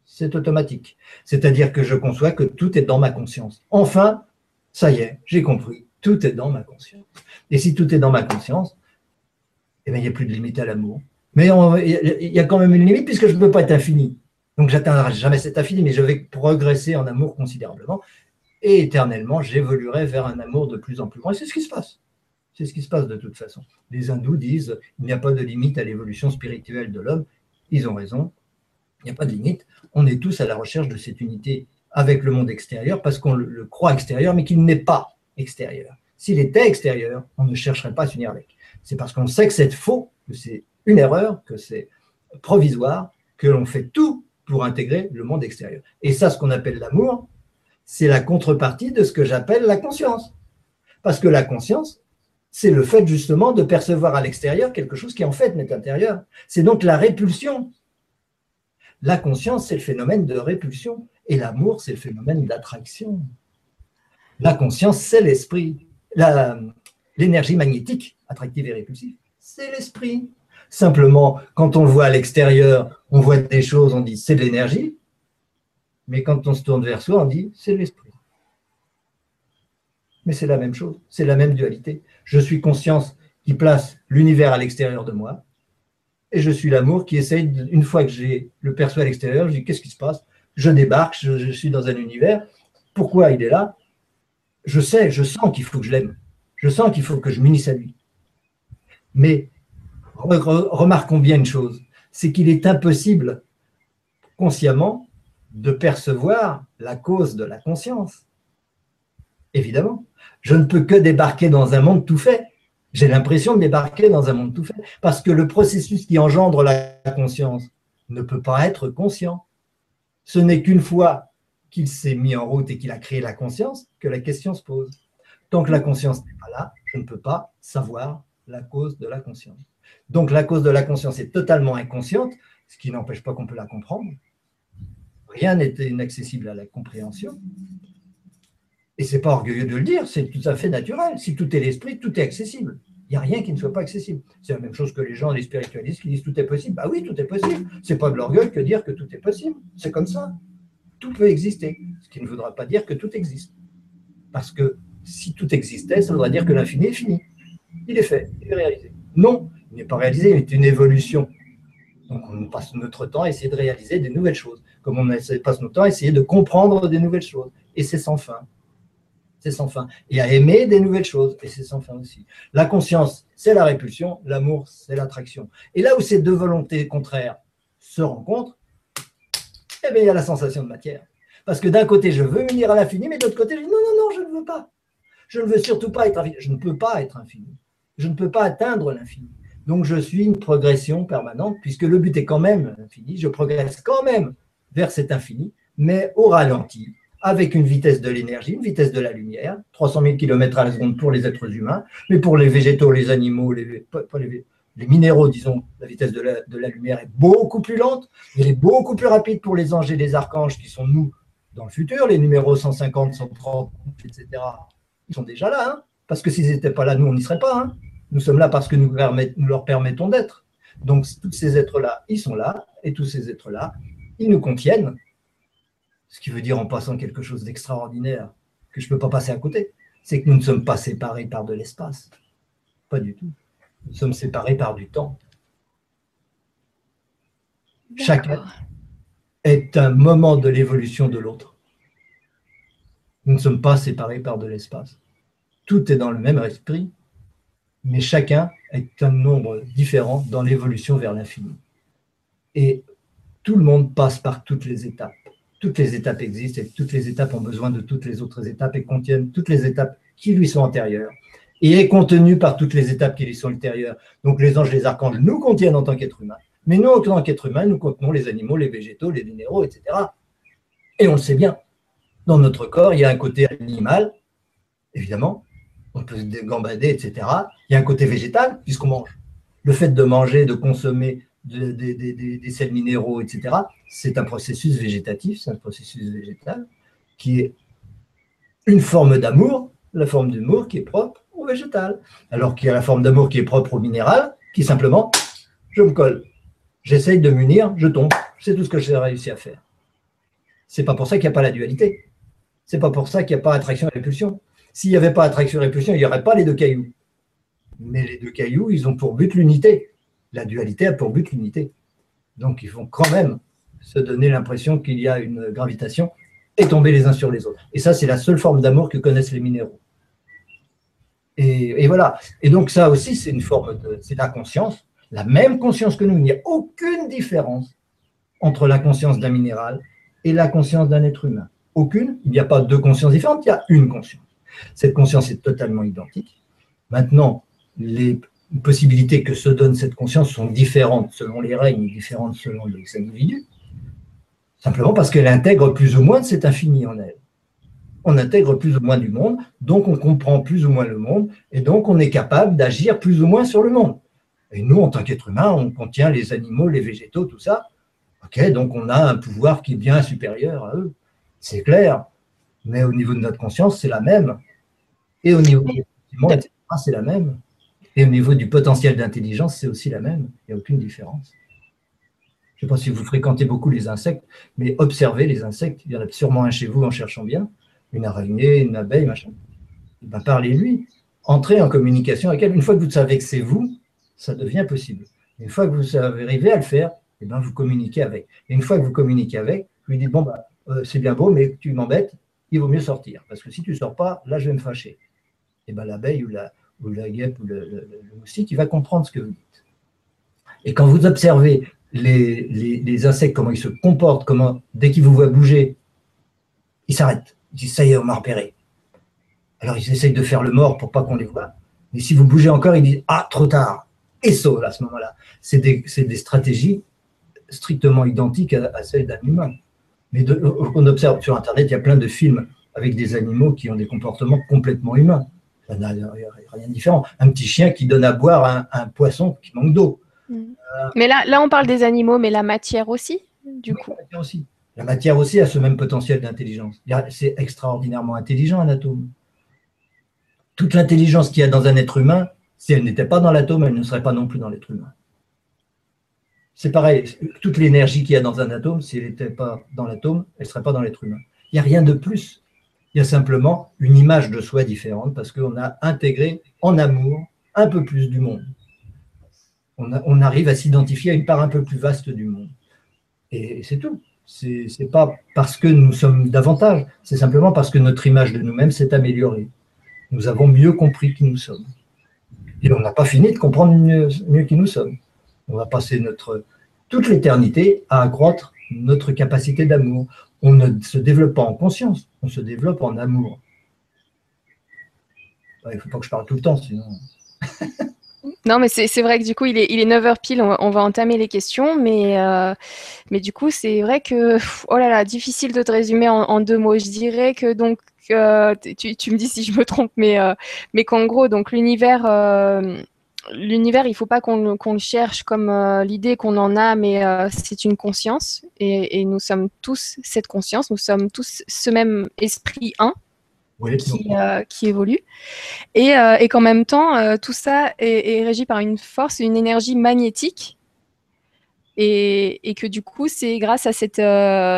Speaker 2: C'est automatique. C'est-à-dire que je conçois que tout est dans ma conscience. Enfin, ça y est, j'ai compris, tout est dans ma conscience. Et si tout est dans ma conscience, eh bien, il n'y a plus de limite à l'amour. Mais il y a quand même une limite puisque je ne peux pas être infini. Donc, j'atteindrai jamais cet infini, mais je vais progresser en amour considérablement. Et éternellement, j'évoluerai vers un amour de plus en plus grand. Et c'est ce qui se passe. C'est ce qui se passe de toute façon. Les hindous disent il n'y a pas de limite à l'évolution spirituelle de l'homme. Ils ont raison. Il n'y a pas de limite. On est tous à la recherche de cette unité avec le monde extérieur parce qu'on le croit extérieur, mais qu'il n'est pas extérieur. S'il était extérieur, on ne chercherait pas à s'unir avec. C'est parce qu'on sait que c'est faux, que c'est une erreur, que c'est provisoire, que l'on fait tout pour intégrer le monde extérieur. Et ça, ce qu'on appelle l'amour, c'est la contrepartie de ce que j'appelle la conscience. Parce que la conscience, c'est le fait justement de percevoir à l'extérieur quelque chose qui en fait n'est intérieur. C'est donc la répulsion. La conscience, c'est le phénomène de répulsion. Et l'amour, c'est le phénomène d'attraction. La conscience, c'est l'esprit. L'énergie magnétique, attractive et répulsive, c'est l'esprit. Simplement, quand on le voit à l'extérieur, on voit des choses, on dit c'est de l'énergie, mais quand on se tourne vers soi, on dit c'est l'esprit. Mais c'est la même chose, c'est la même dualité. Je suis conscience qui place l'univers à l'extérieur de moi, et je suis l'amour qui essaye, une fois que j'ai le perçois à l'extérieur, je dis qu'est-ce qui se passe? Je débarque, je, je suis dans un univers. Pourquoi il est là? Je sais, je sens qu'il faut que je l'aime. Je sens qu'il faut que je m'unisse à lui. Mais remarquons bien une chose, c'est qu'il est impossible consciemment de percevoir la cause de la conscience. Évidemment, je ne peux que débarquer dans un monde tout fait. J'ai l'impression de débarquer dans un monde tout fait, parce que le processus qui engendre la conscience ne peut pas être conscient. Ce n'est qu'une fois qu'il s'est mis en route et qu'il a créé la conscience que la question se pose. Tant que la conscience n'est pas là, je ne peux pas savoir la cause de la conscience. Donc la cause de la conscience est totalement inconsciente, ce qui n'empêche pas qu'on peut la comprendre. Rien n'est inaccessible à la compréhension. Et ce n'est pas orgueilleux de le dire, c'est tout à fait naturel. Si tout est l'esprit, tout est accessible. Il n'y a rien qui ne soit pas accessible. C'est la même chose que les gens, les spiritualistes, qui disent tout est possible. Bah oui, tout est possible. Ce n'est pas de l'orgueil que dire que tout est possible. C'est comme ça. Tout peut exister. Ce qui ne voudra pas dire que tout existe. Parce que si tout existait, ça voudrait dire que l'infini est fini. Il est fait, il est réalisé. Non, n'est pas réalisé, mais une évolution. Donc on passe notre temps à essayer de réaliser des nouvelles choses, comme on passe notre temps à essayer de comprendre des nouvelles choses. Et c'est sans fin. C'est sans fin. Et à aimer des nouvelles choses, et c'est sans fin aussi. La conscience, c'est la répulsion, l'amour, c'est l'attraction. Et là où ces deux volontés contraires se rencontrent, eh bien, il y a la sensation de matière. Parce que d'un côté, je veux unir à l'infini, mais de l'autre côté, je dis non, non, non, je ne veux pas. Je ne veux surtout pas être infini. Je ne peux pas être infini. Je ne peux pas atteindre l'infini. Donc je suis une progression permanente, puisque le but est quand même infini, je progresse quand même vers cet infini, mais au ralenti, avec une vitesse de l'énergie, une vitesse de la lumière, 300 000 km à la seconde pour les êtres humains, mais pour les végétaux, les animaux, les, minéraux, disons, la vitesse de la, de la, lumière est beaucoup plus lente, elle est beaucoup plus rapide pour les anges et les archanges qui sont nous dans le futur, les numéros 150, 130, etc. Ils sont déjà là, hein, parce que s'ils n'étaient pas là, nous, on n'y serait pas. Hein. Nous sommes là parce que nous, nous leur permettons d'être. Donc, tous ces êtres-là, ils sont là, et tous ces êtres-là, ils nous contiennent. Ce qui veut dire en passant quelque chose d'extraordinaire que je ne peux pas passer à côté, c'est que nous ne sommes pas séparés par de l'espace. Pas du tout. Nous sommes séparés par du temps. Chacun est un moment de l'évolution de l'autre. Nous ne sommes pas séparés par de l'espace. Tout est dans le même esprit, mais chacun est un nombre différent dans l'évolution vers l'infini. Et tout le monde passe par toutes les étapes. Toutes les étapes existent et toutes les étapes ont besoin de toutes les autres étapes et contiennent toutes les étapes qui lui sont antérieures et est contenu par toutes les étapes qui lui sont ultérieures. Donc les anges, les archanges nous contiennent en tant qu'être humain. Mais nous, en tant qu'être humain, nous contenons les animaux, les végétaux, les minéraux, etc. Et on le sait bien. Dans notre corps, il y a un côté animal, évidemment, on peut se gambader, etc. Il y a un côté végétal, puisqu'on mange. Le fait de manger, de consommer des sels minéraux, etc., c'est un processus végétatif, c'est un processus végétal qui est une forme d'amour, la forme d'amour qui est propre au végétal. Alors qu'il y a la forme d'amour qui est propre au minéral, qui simplement, je me colle. J'essaye de m'unir, je tombe. C'est tout ce que j'ai réussi à faire. C'est pas pour ça qu'il n'y a pas la dualité. C'est pas pour ça qu'il n'y a pas attraction et répulsion. S'il n'y avait pas attraction et répulsion, il n'y aurait pas les deux cailloux. Mais les deux cailloux, ils ont pour but l'unité. La dualité a pour but l'unité. Donc ils vont quand même se donner l'impression qu'il y a une gravitation et tomber les uns sur les autres. Et ça, c'est la seule forme d'amour que connaissent les minéraux. Et, voilà. Et donc ça aussi, c'est une forme de, c'est la conscience, la même conscience que nous. Il n'y a aucune différence entre la conscience d'un minéral et la conscience d'un être humain. Aucune. Il n'y a pas deux consciences différentes, il y a une conscience. Cette conscience est totalement identique. Maintenant, les possibilités que se donne cette conscience sont différentes selon les règnes, différentes selon les individus. Simplement parce qu'elle intègre plus ou moins de cet infini en elle. On intègre plus ou moins du monde, donc on comprend plus ou moins le monde, et donc on est capable d'agir plus ou moins sur le monde. Et nous, en tant qu'être humain, on contient les animaux, les végétaux, tout ça. Ok, donc on a un pouvoir qui est bien supérieur à eux. C'est clair. Mais au niveau de notre conscience, c'est la même. Et au niveau du c'est la même. Et au niveau du potentiel d'intelligence, c'est aussi la même. Il n'y a aucune différence. Je ne sais pas si vous fréquentez beaucoup les insectes, mais observez les insectes. Il y en a sûrement un chez vous en cherchant bien. Une araignée, une abeille, machin. Ben, Parlez-lui. Entrez en communication avec elle. Une fois que vous savez que c'est vous, ça devient possible. Une fois que vous arrivez à le faire, et eh ben, vous communiquez avec. Et une fois que vous communiquez avec, vous lui dites Bon, bah, euh, c'est bien beau, mais tu m'embêtes, il vaut mieux sortir. Parce que si tu ne sors pas, là, je vais me fâcher. Et ben, l'abeille ou la, guêpe ou le, moustique, il va comprendre ce que vous dites. Et quand vous observez les, insectes, comment ils se comportent, comment, dès qu'ils vous voient bouger, ils s'arrêtent. Ils disent, ça y est, on m'a repéré. Alors ils essayent de faire le mort pour pas qu'on les voit. Mais si vous bougez encore, ils disent, ah, trop tard. Et saut à ce moment-là. C'est des, stratégies strictement identiques à, celles d'un humain. Mais on observe sur Internet, il y a plein de films avec des animaux qui ont des comportements complètement humains. Ça n'a rien de différent. Un petit chien qui donne à boire à un poisson qui manque d'eau.
Speaker 1: Mais là, là, on parle des animaux, mais la matière aussi, du coup.
Speaker 2: La matière aussi. La matière aussi a ce même potentiel d'intelligence. C'est extraordinairement intelligent, un atome. Toute l'intelligence qu'il y a dans un être humain, si elle n'était pas dans l'atome, elle ne serait pas non plus dans l'être humain. C'est pareil, toute l'énergie qu'il y a dans un atome, si elle n'était pas dans l'atome, elle ne serait pas dans l'être humain. Il n'y a rien de plus. Il y a simplement une image de soi différente parce qu'on a intégré en amour un peu plus du monde on, arrive à s'identifier à une part un peu plus vaste du monde. Et c'est tout. C'est n'est pas parce que nous sommes davantage, c'est simplement parce que notre image de nous-mêmes s'est améliorée. Nous avons mieux compris qui nous sommes. Et on n'a pas fini de comprendre mieux, qui nous sommes. On va passer notre, toute l'éternité à accroître notre capacité d'amour. On ne se développe pas en conscience, on se développe en amour. Il ne faut pas que je parle tout le temps, sinon.
Speaker 1: Non, mais c'est vrai que du coup, il est, il est 9h pile, on, va entamer les questions, mais, euh, mais du coup, c'est vrai que, oh là là, difficile de te résumer en, deux mots. Je dirais que donc, euh, tu, me dis si je me trompe, mais, euh, mais qu'en gros, donc l'univers, l'univers, il faut pas qu'on le cherche comme l'idée qu'on en a, mais c'est une conscience, et, et, nous sommes tous cette conscience, nous sommes tous ce même esprit un. qui, évolue. Et, et qu'en même temps, tout ça est, régi par une force, une énergie magnétique. Et, que du coup, c'est grâce à cette,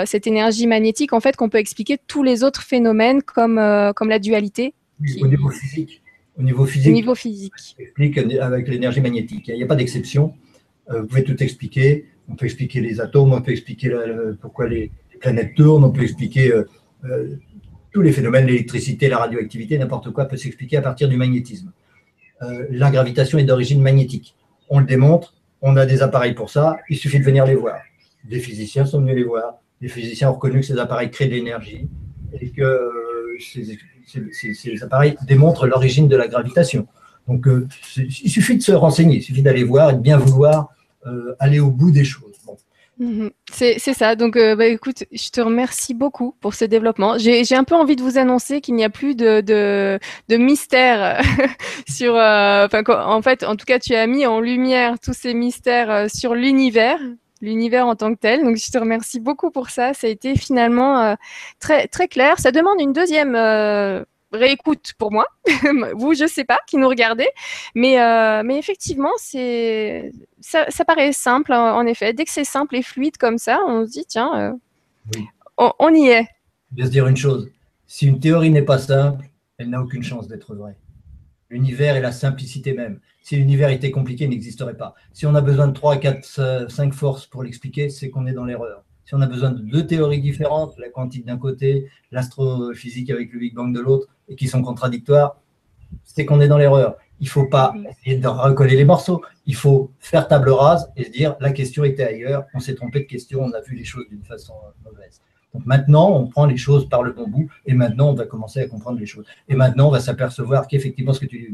Speaker 1: cette énergie magnétique en fait qu'on peut expliquer tous les autres phénomènes comme, comme la dualité.
Speaker 2: Au niveau physique. Au niveau physique. Au
Speaker 1: niveau physique.
Speaker 2: Explique avec l'énergie magnétique. Il n'y a pas d'exception. vous pouvez tout expliquer. On peut expliquer les atomes, on peut expliquer pourquoi les, planètes tournent, on peut expliquer euh, euh, tous les phénomènes, l'électricité, la radioactivité, n'importe quoi peut s'expliquer à partir du magnétisme. Euh, la gravitation est d'origine magnétique. On le démontre, on a des appareils pour ça, il suffit de venir les voir. Des physiciens sont venus les voir, des physiciens ont reconnu que ces appareils créent de l'énergie et que ces, appareils démontrent l'origine de la gravitation. Donc il suffit de se renseigner, il suffit d'aller voir et de bien vouloir aller au bout des choses.
Speaker 1: Mhm. C'est ça. Donc, euh, bah, écoute, je te remercie beaucoup pour ce développement. J'ai un peu envie de vous annoncer qu'il n'y a plus de, de, mystère sur. Euh, en fait, en tout cas, tu as mis en lumière tous ces mystères euh, sur l'univers, l'univers en tant que tel. Donc, je te remercie beaucoup pour ça. Ça a été finalement très, très clair. Ça demande une deuxième réécoute pour moi, vous, je sais pas, qui nous regardez, mais, euh, mais effectivement, c'est ça, paraît simple, en effet. Dès que c'est simple et fluide comme ça, on se dit, tiens, euh, on, y est.
Speaker 2: Je vais se dire une chose, si une théorie n'est pas simple, elle n'a aucune chance d'être vraie. L'univers est la simplicité même. Si l'univers était compliqué, il n'existerait pas. Si on a besoin de 3, 4, 5 forces pour l'expliquer, c'est qu'on est dans l'erreur si on a besoin de deux théories différentes, la quantique d'un côté, l'astrophysique avec le Big Bang de l'autre, et qui sont contradictoires, c'est qu'on est dans l'erreur. Il ne faut pas essayer de recoller les morceaux. Il faut faire table rase et se dire la question était ailleurs, on s'est trompé de question, on a vu les choses d'une façon mauvaise. Donc maintenant, on prend les choses par le bon bout et maintenant, on va commencer à comprendre les choses. Et maintenant, on va s'apercevoir qu'effectivement, ce que tu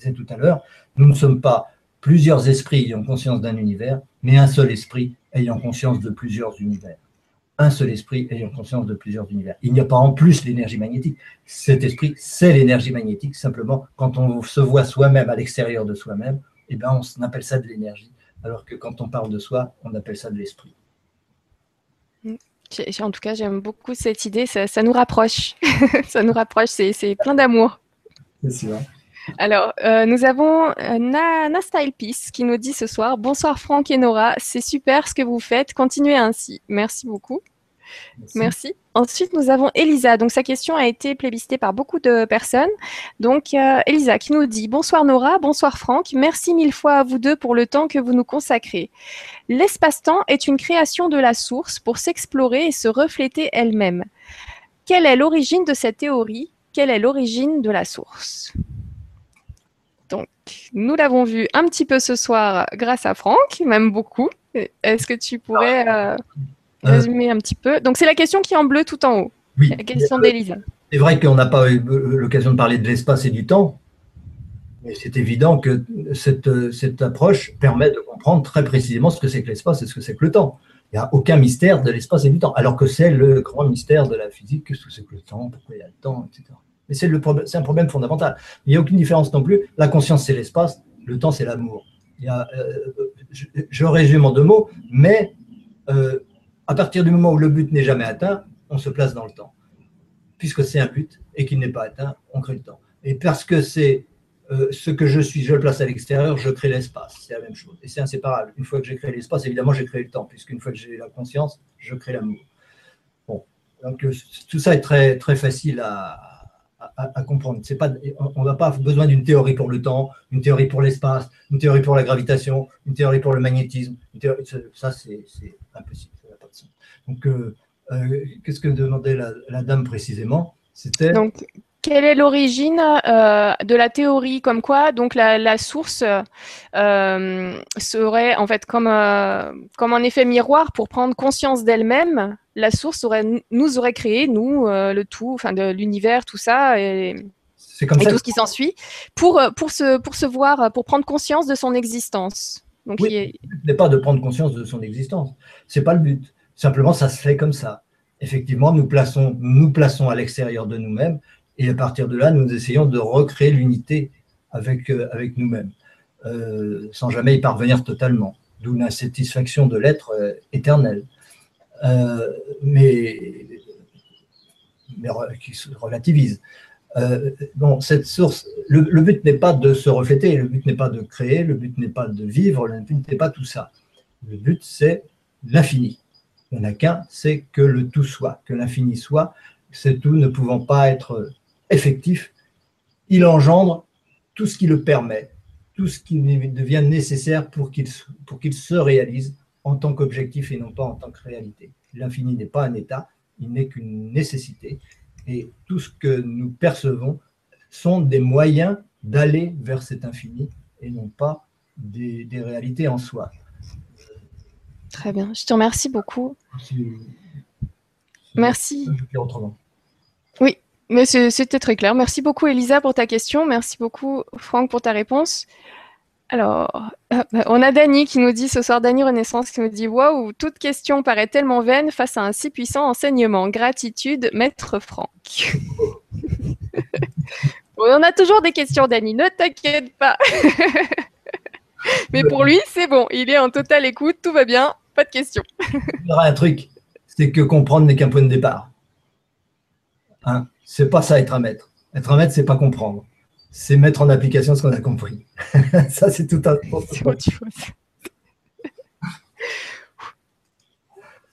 Speaker 2: disais tout à l'heure, nous ne sommes pas plusieurs esprits ayant conscience d'un univers, mais un seul esprit ayant conscience de plusieurs univers. Un seul esprit ayant conscience de plusieurs univers. Il n'y a pas en plus l'énergie magnétique. Cet esprit, c'est l'énergie magnétique. Simplement, quand on se voit soi-même à l'extérieur de soi-même, eh bien, on appelle ça de l'énergie. Alors que quand on parle de soi, on appelle ça de l'esprit.
Speaker 1: En tout cas, j'aime beaucoup cette idée. Ça, ça nous rapproche. ça nous rapproche. C'est plein d'amour.
Speaker 2: C'est sûr.
Speaker 1: Alors, euh, nous avons euh, Style Peace qui nous dit ce soir Bonsoir Franck et Nora, c'est super ce que vous faites, continuez ainsi. Merci beaucoup. Merci. Ensuite, nous avons Elisa. Donc, sa question a été plébiscitée par beaucoup de personnes. Donc, euh, Elisa qui nous dit Bonsoir Nora, bonsoir Franck. Merci mille fois à vous deux pour le temps que vous nous consacrez. L'espace-temps est une création de la source pour s'explorer et se refléter elle-même. Quelle est l'origine de cette théorie? Quelle est l'origine de la source? Nous l'avons vu un petit peu ce soir grâce à Franck, même beaucoup. Est-ce que tu pourrais euh, euh, résumer un petit peu? Donc, c'est la question qui est en bleu tout en haut.
Speaker 2: Oui.
Speaker 1: La question d'Elisa.
Speaker 2: C'est vrai qu'on n'a pas eu l'occasion de parler de l'espace et du temps, mais c'est évident que cette, cette, approche permet de comprendre très précisément ce que c'est que l'espace et ce que c'est que le temps. Il n'y a aucun mystère de l'espace et du temps, alors que c'est le grand mystère de la physique, qu'est-ce que c'est que le temps, pourquoi il y a le temps, etc. Mais c'est, un problème fondamental. Il n'y a aucune différence non plus. La conscience, c'est l'espace. Le temps, c'est l'amour. Euh, je, résume en deux mots, mais euh, à partir du moment où le but n'est jamais atteint, on se place dans le temps. Puisque c'est un but et qu'il n'est pas atteint, on crée le temps. Et parce que c'est euh, ce que je suis, je le place à l'extérieur, je crée l'espace. C'est la même chose. Et c'est inséparable. Une fois que j'ai créé l'espace, évidemment, j'ai créé le temps. Puisqu'une fois que j'ai la conscience, je crée l'amour. Bon. Donc, tout ça est très, très facile à, à, comprendre. C'est pas, on n'a pas besoin d'une théorie pour le temps, une théorie pour l'espace, une théorie pour la gravitation, une théorie pour le magnétisme. ça, c'est impossible. Donc, euh, euh, qu'est-ce que demandait la, dame précisément?
Speaker 1: C'était. Donc, quelle est l'origine euh, de la théorie? Comme quoi donc la, source serait en fait comme, comme un effet miroir pour prendre conscience d'elle-même la source aurait, nous aurait créé, nous, euh, le tout, enfin de l'univers, tout ça, et, tout ce qui s'ensuit, pour, euh, pour, se, pour se voir, pour prendre conscience de son existence.
Speaker 2: Donc, oui, n'est pas de prendre conscience de son existence. C'est pas le but. Simplement, ça se fait comme ça. Effectivement, nous plaçons, nous plaçons à l'extérieur de nous-mêmes, et à partir de là, nous essayons de recréer l'unité avec, euh, avec nous-mêmes, sans jamais y parvenir totalement. D'où l'insatisfaction de l'être éternel. Euh, mais, qui se relativise. Euh, bon, cette source, le, but n'est pas de se refléter, le but n'est pas de créer, le but n'est pas de vivre, le but n'est pas tout ça. Le but, c'est l'infini. Il n'y en a qu'un, c'est que le tout soit, que l'infini soit. C'est tout ne pouvant pas être effectif. Il engendre tout ce qui le permet, tout ce qui devient nécessaire pour qu'il se réalise en tant qu'objectif et non pas en tant que réalité. L'infini n'est pas un état, il n'est qu'une nécessité et tout ce que nous percevons sont des moyens d'aller vers cet infini et non pas des, réalités en soi.
Speaker 1: Très bien, je te remercie beaucoup. Merci. Oui, mais c'était très clair. Merci beaucoup Elisa pour ta question. Merci beaucoup Franck pour ta réponse. Alors, on a Dany qui nous dit ce soir, Dany Renaissance qui nous dit Waouh, toute question paraît tellement vaine face à un si puissant enseignement. Gratitude, maître Franck. on a toujours des questions, Dany, ne t'inquiète pas. Mais pour lui, c'est bon, il est en totale écoute, tout va bien, pas de questions.
Speaker 2: Il y aura un truc, c'est que comprendre n'est qu'un point de départ. Hein c'est pas ça être un maître. Être un maître, c'est pas comprendre c'est mettre en application ce qu'on a compris. ça, c'est tout un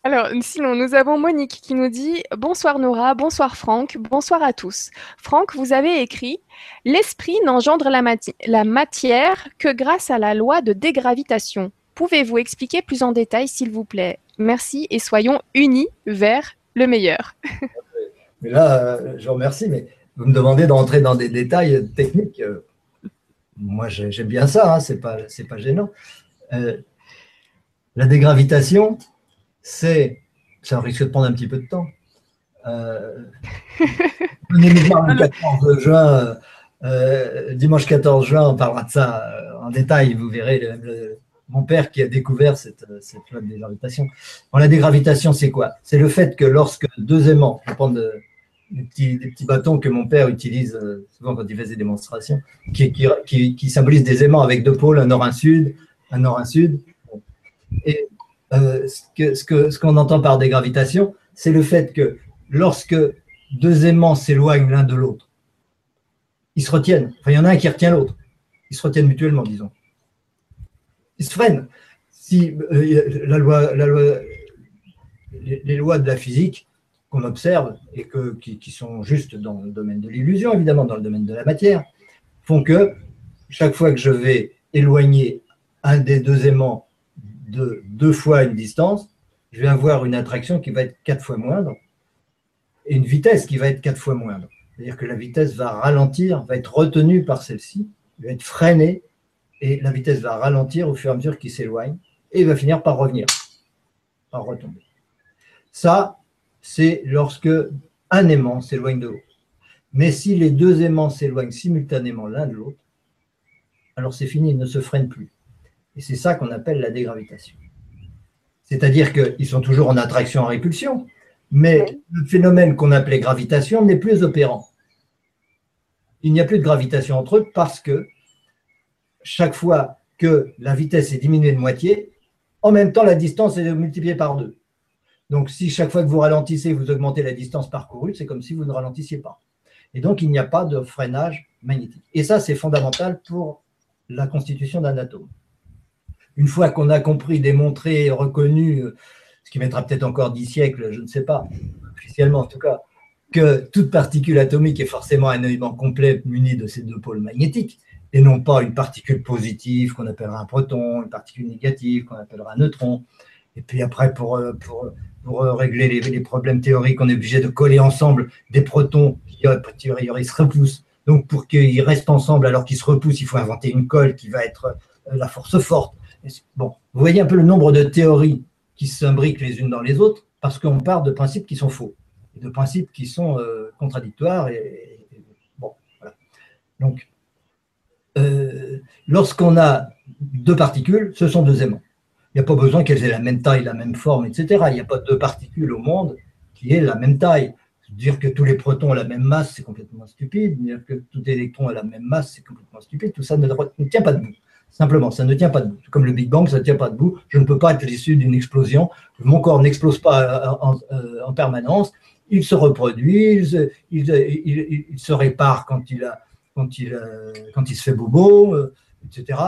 Speaker 1: Alors, sinon, nous avons Monique qui nous dit Bonsoir Nora, bonsoir Franck, bonsoir à tous. Franck, vous avez écrit L'esprit n'engendre la, la, matière que grâce à la loi de dégravitation. Pouvez-vous expliquer plus en détail, s'il vous plaît? Merci et soyons unis vers le meilleur.
Speaker 2: mais là, euh, je vous remercie, mais vous me demandez d'entrer dans des détails techniques. Euh, moi, j'aime bien ça, hein, c'est pas, pas gênant. Euh, la dégravitation, c'est, ça risque de prendre un petit peu de temps. Euh, le 14 juin, euh, dimanche 14 juin, on parlera de ça en détail. Vous verrez mon père qui a découvert cette, cette loi de dégravitation. la dégravitation, c'est quoi? C'est le fait que lorsque deux aimants, je vais de, des petits, bâtons que mon père utilise euh, souvent quand il fait ses démonstrations, qui, symbolisent des aimants avec deux pôles, un nord, un sud, un nord, un sud. Et euh, ce qu'on entend par dégravitation, c'est le fait que lorsque deux aimants s'éloignent l'un de l'autre, ils se retiennent. Enfin, il y en a un qui retient l'autre. Ils se retiennent mutuellement, disons. Ils se freinent. Si euh, la loi, les lois de la physique qu'on observe et que, qui, sont juste dans le domaine de l'illusion, évidemment, dans le domaine de la matière, font que chaque fois que je vais éloigner un des deux aimants de deux fois une distance, je vais avoir une attraction qui va être quatre fois moindre et une vitesse qui va être quatre fois moindre. C'est-à-dire que la vitesse va ralentir, va être retenue par celle-ci, va être freinée et la vitesse va ralentir au fur et à mesure qu'il s'éloigne et va finir par revenir, par retomber. Ça, c'est lorsque un aimant s'éloigne de l'autre. Mais si les deux aimants s'éloignent simultanément l'un de l'autre, alors c'est fini, ils ne se freinent plus. Et c'est ça qu'on appelle la dégravitation. C'est-à-dire qu'ils sont toujours en attraction en répulsion, mais le phénomène qu'on appelait gravitation n'est plus opérant. Il n'y a plus de gravitation entre eux parce que chaque fois que la vitesse est diminuée de moitié, en même temps la distance est multipliée par deux. Donc, si chaque fois que vous ralentissez, vous augmentez la distance parcourue, c'est comme si vous ne ralentissiez pas. Et donc, il n'y a pas de freinage magnétique. Et ça, c'est fondamental pour la constitution d'un atome. Une fois qu'on a compris, démontré, reconnu, ce qui mettra peut-être encore dix siècles, je ne sais pas, officiellement en tout cas, que toute particule atomique est forcément un élément complet muni de ces deux pôles magnétiques, et non pas une particule positive qu'on appellera un proton, une particule négative qu'on appellera un neutron. Et puis après, pour, pour pour euh, régler les, problèmes théoriques, on est obligé de coller ensemble des protons qui, euh, se repoussent. Donc, pour qu'ils restent ensemble alors qu'ils se repoussent, il faut inventer une colle qui va être euh, la force forte. Bon, vous voyez un peu le nombre de théories qui s'imbriquent les unes dans les autres parce qu'on part de principes qui sont faux, de principes qui sont contradictoires. Et, bon. Donc, lorsqu'on a deux particules, ce sont deux aimants. N'y a pas besoin qu'elles aient la même taille, la même forme, etc. Il n'y a pas deux particules au monde qui aient la même taille. Dire que tous les protons ont la même masse, c'est complètement stupide. Dire que tout électron a la même masse, c'est complètement stupide. Tout ça ne, tient pas debout. Simplement, ça ne tient pas debout. Comme le Big Bang, ça ne tient pas debout. Je ne peux pas être l'issue d'une explosion. Mon corps n'explose pas euh, en, permanence. il se reproduit, il, se répare quand il, a, quand, il, quand il se fait bobo, etc.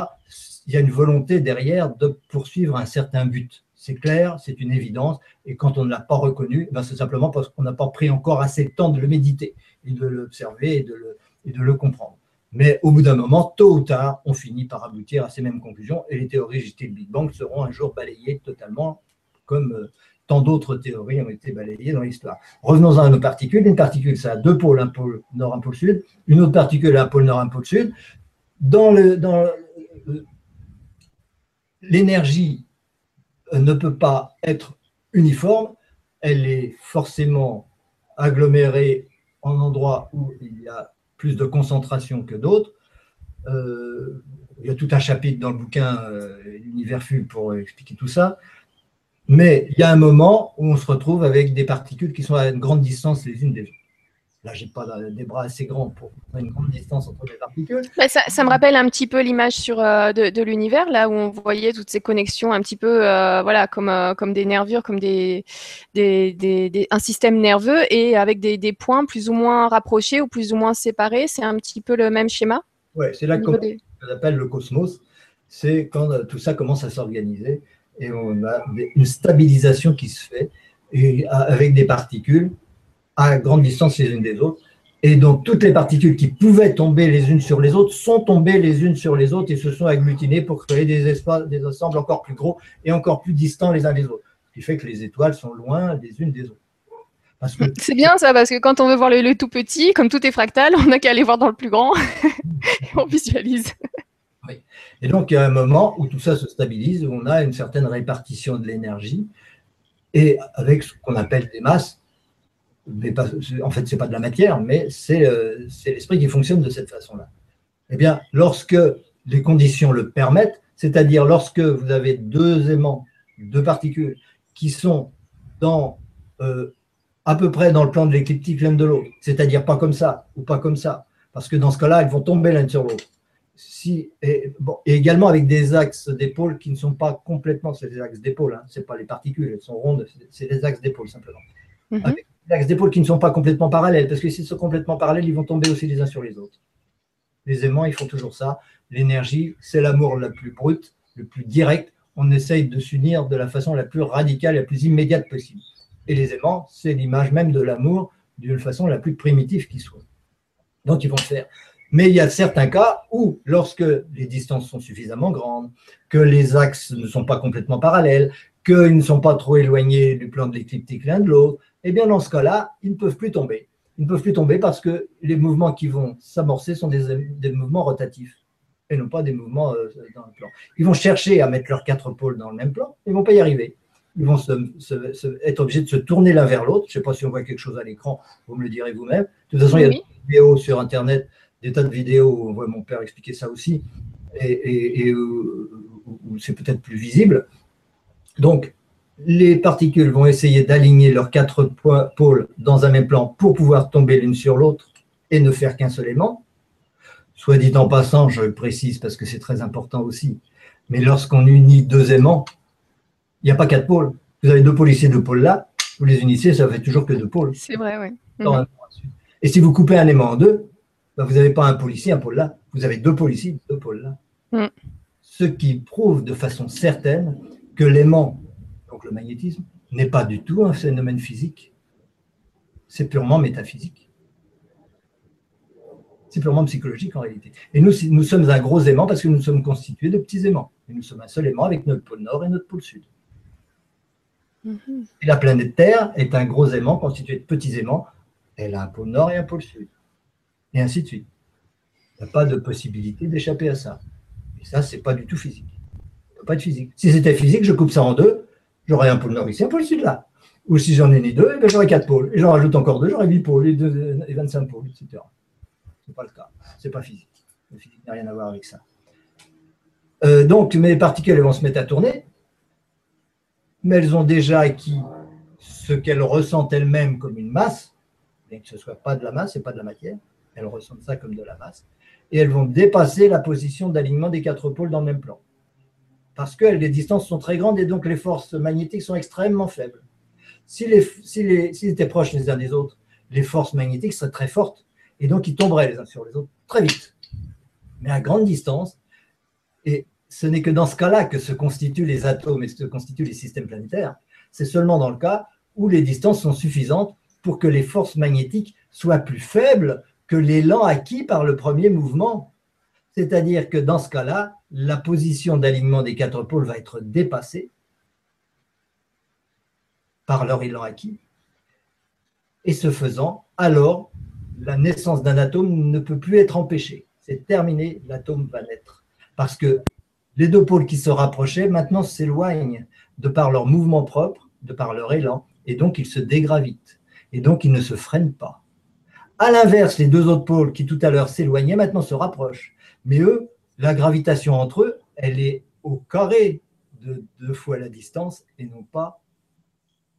Speaker 2: Il y a une volonté derrière de poursuivre un certain but. C'est clair, c'est une évidence. Et quand on ne l'a pas reconnu, ben c'est simplement parce qu'on n'a pas pris encore assez de temps de le méditer et de l'observer et, de le, de comprendre. Mais au bout d'un moment, tôt ou tard, on finit par aboutir à ces mêmes conclusions et les théories du Big Bang seront un jour balayées totalement comme euh, tant d'autres théories ont été balayées dans l'histoire. Revenons à nos particules. Une particule, ça a deux pôles, un pôle nord, un pôle sud. Une autre particule un pôle nord, un pôle sud. Dans le, dans l'énergie euh, ne peut pas être uniforme, elle est forcément agglomérée en endroits où il y a plus de concentration que d'autres. Euh, il y a tout un chapitre dans le bouquin euh, pour expliquer tout ça. Mais il y a un moment où on se retrouve avec des particules qui sont à une grande distance les unes des autres. Là, j'ai pas des bras assez grands pour une grande distance entre les particules.
Speaker 1: Bah, ça, me rappelle un petit peu l'image sur euh, de, l'univers, là où on voyait toutes ces connexions un petit peu, euh, voilà, comme, euh, comme des nervures, comme des, des, un système nerveux et avec des, points plus ou moins rapprochés ou plus ou moins séparés. C'est un petit peu le même schéma.
Speaker 2: Oui, c'est là qu'on appelle le cosmos. C'est quand tout ça commence à s'organiser et on a une stabilisation qui se fait et avec des particules à grande distance les unes des autres. Et donc, toutes les particules qui pouvaient tomber les unes sur les autres sont tombées les unes sur les autres et se sont agglutinées pour créer des espaces, des ensembles encore plus gros et encore plus distants les uns des autres. Ce qui fait que les étoiles sont loin les unes des autres.
Speaker 1: C'est bien ça, parce que quand on veut voir le, tout petit, comme tout est fractal, on n'a qu'à aller voir dans le plus grand et on visualise.
Speaker 2: Oui. Et donc, il y a un moment où tout ça se stabilise, où on a une certaine répartition de l'énergie, et avec ce qu'on appelle des masses, mais en fait, ce n'est pas de la matière, mais euh, c'est l'esprit qui fonctionne de cette façon-là. Eh bien, lorsque les conditions le permettent, c'est-à-dire lorsque vous avez deux aimants, deux particules, qui sont dans, euh, à peu près dans le plan de l'écliptique l'un de l'autre, c'est-à-dire pas comme ça ou pas comme ça, parce que dans ce cas-là, elles vont tomber l'un sur l'autre. Si, et, bon, et, également avec des axes d'épaule qui ne sont pas complètement, c'est des axes d'épaule, hein, ce pas les particules, elles sont rondes, c'est des axes d'épaule simplement. Mm axes d'épaule qui ne sont pas complètement parallèles, parce que s'ils sont complètement parallèles, ils vont tomber aussi les uns sur les autres. Les aimants, ils font toujours ça. L'énergie, c'est l'amour la plus brute, le plus direct. On essaye de s'unir de la façon la plus radicale la plus immédiate possible. Et les aimants, c'est l'image même de l'amour d'une façon la plus primitive qui soit. Donc, ils vont faire. Mais il y a certains cas où, lorsque les distances sont suffisamment grandes, que les axes ne sont pas complètement parallèles, qu'ils ne sont pas trop éloignés du plan de l'écliptique l'un de l'autre, eh bien dans ce cas-là, ils ne peuvent plus tomber. Ils ne peuvent plus tomber parce que les mouvements qui vont s'amorcer sont des, mouvements rotatifs et non pas des mouvements euh, dans le plan. Ils vont chercher à mettre leurs quatre pôles dans le même plan, ils ne vont pas y arriver. Ils vont être obligés de se tourner l'un vers l'autre. Je ne sais pas si on voit quelque chose à l'écran, vous me le direz vous-même. De toute façon, il y a des vidéos sur Internet, des tas de vidéos où on voit mon père expliquer ça aussi, et, où c'est peut-être plus visible. Donc, les particules vont essayer d'aligner leurs quatre pôles dans un même plan pour pouvoir tomber l'une sur l'autre et ne faire qu'un seul aimant. Soit dit en passant, je précise parce que c'est très important aussi, mais lorsqu'on unit deux aimants, il n'y a pas quatre pôles. Vous avez deux pôles ici, deux pôles là, vous les unissez, ça fait toujours que deux pôles.
Speaker 1: C'est vrai, oui.
Speaker 2: Mhm. Et si vous coupez un aimant en deux, ben, vous n'avez pas un pôle ici, un pôle là. Vous avez deux pôles ici, deux pôles là. Mhm. Ce qui prouve de façon certaine que l'aimant le magnétisme, n'est pas du tout un phénomène physique. C'est purement métaphysique. C'est purement psychologique en réalité. Et nous, nous sommes un gros aimant parce que nous sommes constitués de petits aimants. Et nous sommes un seul aimant avec notre pôle nord et notre pôle sud. Mm-hmm. Et la planète Terre est un gros aimant constitué de petits aimants. Elle a un pôle nord et un pôle sud. Et ainsi de suite. Il n'y a pas de possibilité d'échapper à ça. Et ça, c'est pas du tout physique. Ça peut pas être physique. Si c'était physique, je coupe ça en deux, j'aurai un pôle nord ici, un pôle sud là. Ou si j'en ai ni deux, eh ben, j'aurai quatre pôles. Et j'en rajoute encore deux, j'aurai huit pôles et, deux, et 25 pôles, etc. Ce n'est pas le cas. Ce n'est pas physique. La physique n'a rien à voir avec ça. Euh, donc, mes particules elles vont se mettre à tourner, mais elles ont déjà acquis ce qu'elles ressentent elles-mêmes comme une masse, bien que ce ne soit pas de la masse et pas de la matière. Elles ressentent ça comme de la masse. Et elles vont dépasser la position d'alignement des quatre pôles dans le même plan parce que les distances sont très grandes et donc les forces magnétiques sont extrêmement faibles. s'ils étaient proches les uns des autres, les forces magnétiques seraient très fortes et donc ils tomberaient les uns sur les autres très vite. Mais à grande distance, et ce n'est que dans ce cas-là que se constituent les atomes et se constituent les systèmes planétaires. C'est seulement dans le cas où les distances sont suffisantes pour que les forces magnétiques soient plus faibles que l'élan acquis par le premier mouvement. C'est-à-dire que dans ce cas-là, la position d'alignement des quatre pôles va être dépassée par leur élan acquis. Et ce faisant, alors, la naissance d'un atome ne peut plus être empêchée. C'est terminé, l'atome va naître. Parce que les deux pôles qui se rapprochaient maintenant s'éloignent de par leur mouvement propre, de par leur élan, et donc ils se dégravitent. Et donc ils ne se freinent pas. À l'inverse, les deux autres pôles qui tout à l'heure s'éloignaient maintenant se rapprochent. Mais eux, la gravitation entre eux, elle est au carré de deux fois la distance et non pas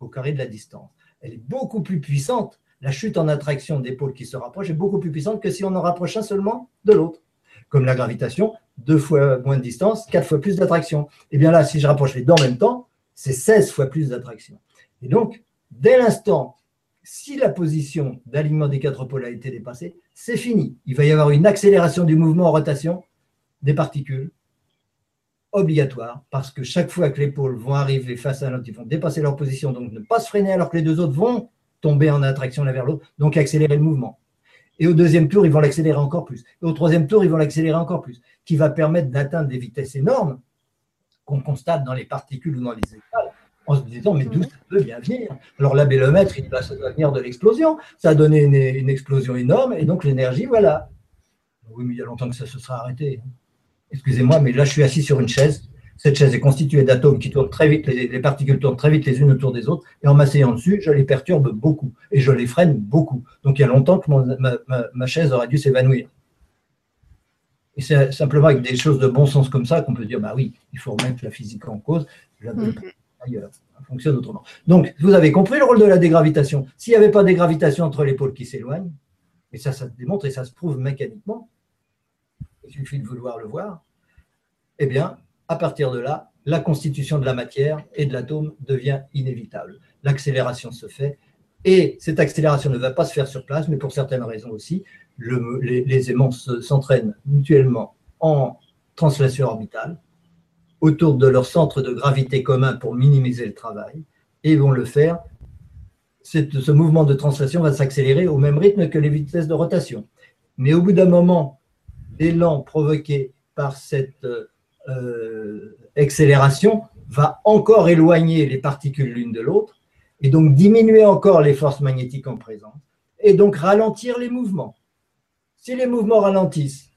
Speaker 2: au carré de la distance. Elle est beaucoup plus puissante. La chute en attraction des pôles qui se rapprochent est beaucoup plus puissante que si on en rapproche un seulement de l'autre. Comme la gravitation, deux fois moins de distance, quatre fois plus d'attraction. Et bien là, si je rapproche les deux en même temps, c'est 16 fois plus d'attraction. Et donc, dès l'instant, si la position d'alignement des quatre pôles a été dépassée, c'est fini. Il va y avoir une accélération du mouvement en rotation des particules obligatoire, parce que chaque fois que les pôles vont arriver face à l'autre, ils vont dépasser leur position, donc ne pas se freiner alors que les deux autres vont tomber en attraction l'un vers l'autre, donc accélérer le mouvement. Et au deuxième tour, ils vont l'accélérer encore plus. Et au troisième tour, ils vont l'accélérer encore plus, qui va permettre d'atteindre des vitesses énormes qu'on constate dans les particules ou dans les étoiles, en se disant, mais d'où ça peut bien venir? Alors la il va, ça doit venir de l'explosion. Ça a donné une, une explosion énorme, et donc l'énergie, voilà. Oui, mais il y a longtemps que ça se sera arrêté excusez-moi, mais là je suis assis sur une chaise. Cette chaise est constituée d'atomes qui tournent très vite, les, particules tournent très vite les unes autour des autres, et en m'asseyant dessus, je les perturbe beaucoup, et je les freine beaucoup. Donc il y a longtemps que ma, chaise aurait dû s'évanouir. Et c'est simplement avec des choses de bon sens comme ça qu'on peut dire, bah oui, il faut remettre la physique en cause, la mm-hmm. ailleurs, ça fonctionne autrement. Donc, vous avez compris le rôle de la dégravitation. S'il n'y avait pas de dégravitation entre les pôles qui s'éloignent, et ça, ça se démontre et ça se prouve mécaniquement, il suffit de vouloir le voir, eh bien, à partir de là, la constitution de la matière et de l'atome devient inévitable. L'accélération se fait, et cette accélération ne va pas se faire sur place, mais pour certaines raisons aussi, les, aimants s'entraînent mutuellement en translation orbitale autour de leur centre de gravité commun pour minimiser le travail, et vont le faire. ce mouvement de translation va s'accélérer au même rythme que les vitesses de rotation. Mais au bout d'un moment, l'élan provoqué par cette euh, accélération va encore éloigner les particules l'une de l'autre et donc diminuer encore les forces magnétiques en présence et donc ralentir les mouvements. Si les mouvements ralentissent,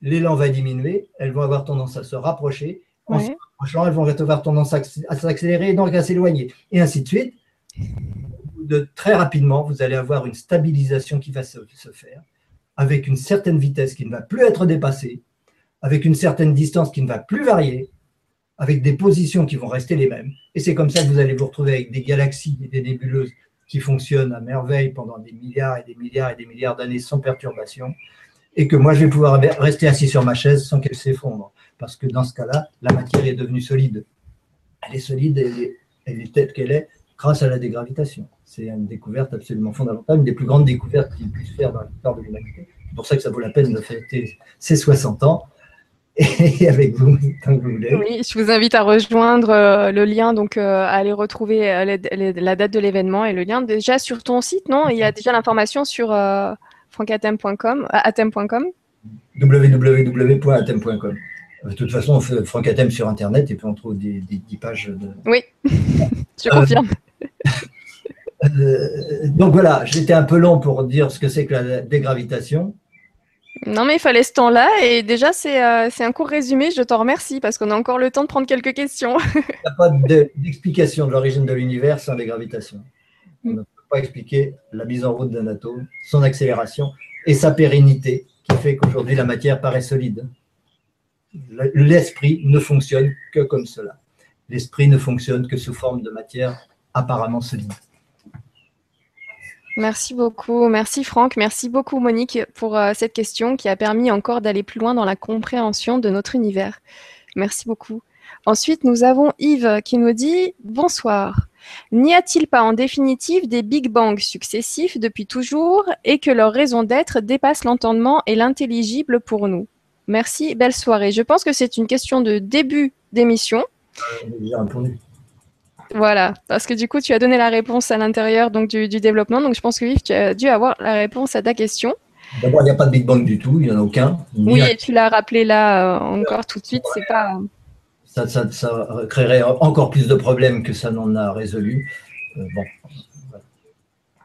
Speaker 2: l'élan va diminuer, elles vont avoir tendance à se rapprocher. En se rapprochant, elles vont avoir tendance à s'accélérer et donc à s'éloigner. Et ainsi de suite. De, très rapidement, vous allez avoir une stabilisation qui va se faire avec une certaine vitesse qui ne va plus être dépassée, avec une certaine distance qui ne va plus varier, avec des positions qui vont rester les mêmes. Et c'est comme ça que vous allez vous retrouver avec des galaxies et des nébuleuses qui fonctionnent à merveille pendant des milliards et des milliards et des milliards d'années sans perturbation, et que moi je vais pouvoir rester assis sur ma chaise sans qu'elle s'effondre. Parce que dans ce cas-là, la matière est devenue solide. Elle est solide, elle est, elle est telle qu'elle est, grâce à la dégravitation. C'est une découverte absolument fondamentale, une des plus grandes découvertes qu'il puisse faire dans l'histoire de l'humanité. C'est pour ça que ça vaut la peine de fêter ses 60 ans. Et avec vous, tant que vous voulez.
Speaker 1: Oui, je vous invite à rejoindre euh, le lien, donc euh, à aller retrouver euh, la date de l'événement et le lien déjà sur ton site, non? Il y a déjà l'information sur francatem.com, atem.com
Speaker 2: www.atem.com. De toute façon, on fait Franck Atem sur Internet et puis on trouve des, des, pages de.
Speaker 1: Oui, je confirme.
Speaker 2: Euh, donc voilà, j'étais un peu long pour dire ce que c'est que la dégravitation.
Speaker 1: Non, mais il fallait ce temps-là. Et déjà, c'est euh, un court résumé. Je t'en remercie parce qu'on a encore le temps de prendre quelques questions.
Speaker 2: il n'y a pas d'explication de, l'origine de l'univers sans dégravitation. On ne peut pas expliquer la mise en route d'un atome, son accélération et sa pérennité qui fait qu'aujourd'hui la matière paraît solide. L'esprit ne fonctionne que comme cela. L'esprit ne fonctionne que sous forme de matière apparemment solide.
Speaker 1: Merci beaucoup. Merci Franck. Merci beaucoup Monique pour euh, cette question qui a permis encore d'aller plus loin dans la compréhension de notre univers. Merci beaucoup. Ensuite, nous avons Yves qui nous dit Bonsoir. N'y a-t-il pas en définitive des Big Bang successifs depuis toujours et que leur raison d'être dépasse l'entendement et l'intelligible pour nous? Merci, belle soirée. Je pense que c'est une question de début d'émission.
Speaker 2: Répondu.
Speaker 1: Voilà, parce que du coup, tu as donné la réponse à l'intérieur donc du, développement. Donc, je pense que Yves, tu as dû avoir la réponse à ta question.
Speaker 2: D'abord, il n'y a pas de Big Bang du tout, il n'y en a aucun.
Speaker 1: Oui, et tu l'as rappelé là euh, encore tout de suite, c'est pas.
Speaker 2: Ça, ça, créerait encore plus de problèmes que ça n'en a résolu. Euh, bon.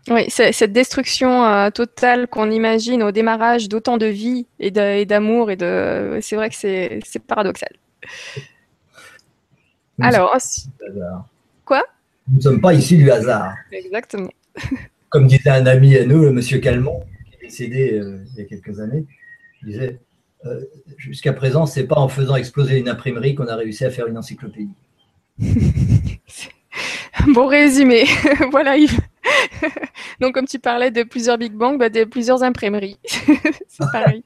Speaker 1: Oui, cette destruction euh, totale qu'on imagine au démarrage d'autant de vie et d'amour, et de, c'est vrai que c'est paradoxal. Alors, quoi
Speaker 2: Nous ne sommes pas ici du hasard.
Speaker 1: Exactement.
Speaker 2: Comme disait un ami à nous, le monsieur Calmont, qui est décédé euh, il y a quelques années, il disait euh, Jusqu'à présent, c'est pas en faisant exploser une imprimerie qu'on a réussi à faire une encyclopédie.
Speaker 1: bon résumé. voilà, Yves. Donc, comme tu parlais de plusieurs Big Bang, bah, de plusieurs imprimeries. c'est pareil.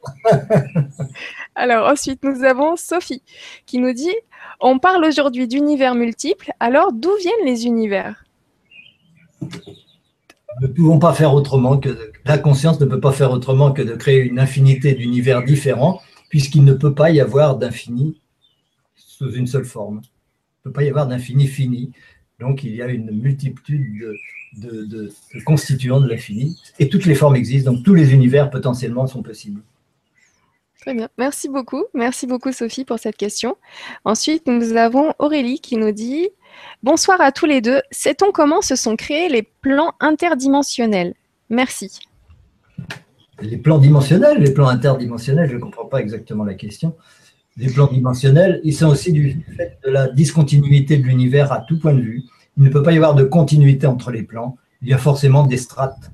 Speaker 1: Alors, ensuite, nous avons Sophie qui nous dit On parle aujourd'hui d'univers multiples, alors d'où viennent les univers?
Speaker 2: Nous ne pouvons pas faire autrement que. La conscience ne peut pas faire autrement que de créer une infinité d'univers différents, puisqu'il ne peut pas y avoir d'infini sous une seule forme. Il ne peut pas y avoir d'infini fini. Donc, il y a une multitude de de, constituants de l'infini. Et toutes les formes existent, donc tous les univers potentiellement sont possibles.
Speaker 1: Très bien. Merci beaucoup. Merci beaucoup, Sophie, pour cette question. Ensuite, nous avons Aurélie qui nous dit Bonsoir à tous les deux. Sait-on comment se sont créés les plans interdimensionnels? Merci.
Speaker 2: Les plans dimensionnels, les plans interdimensionnels, je ne comprends pas exactement la question. Les plans dimensionnels, ils sont aussi du fait de la discontinuité de l'univers à tout point de vue. Il ne peut pas y avoir de continuité entre les plans. Il y a forcément des strates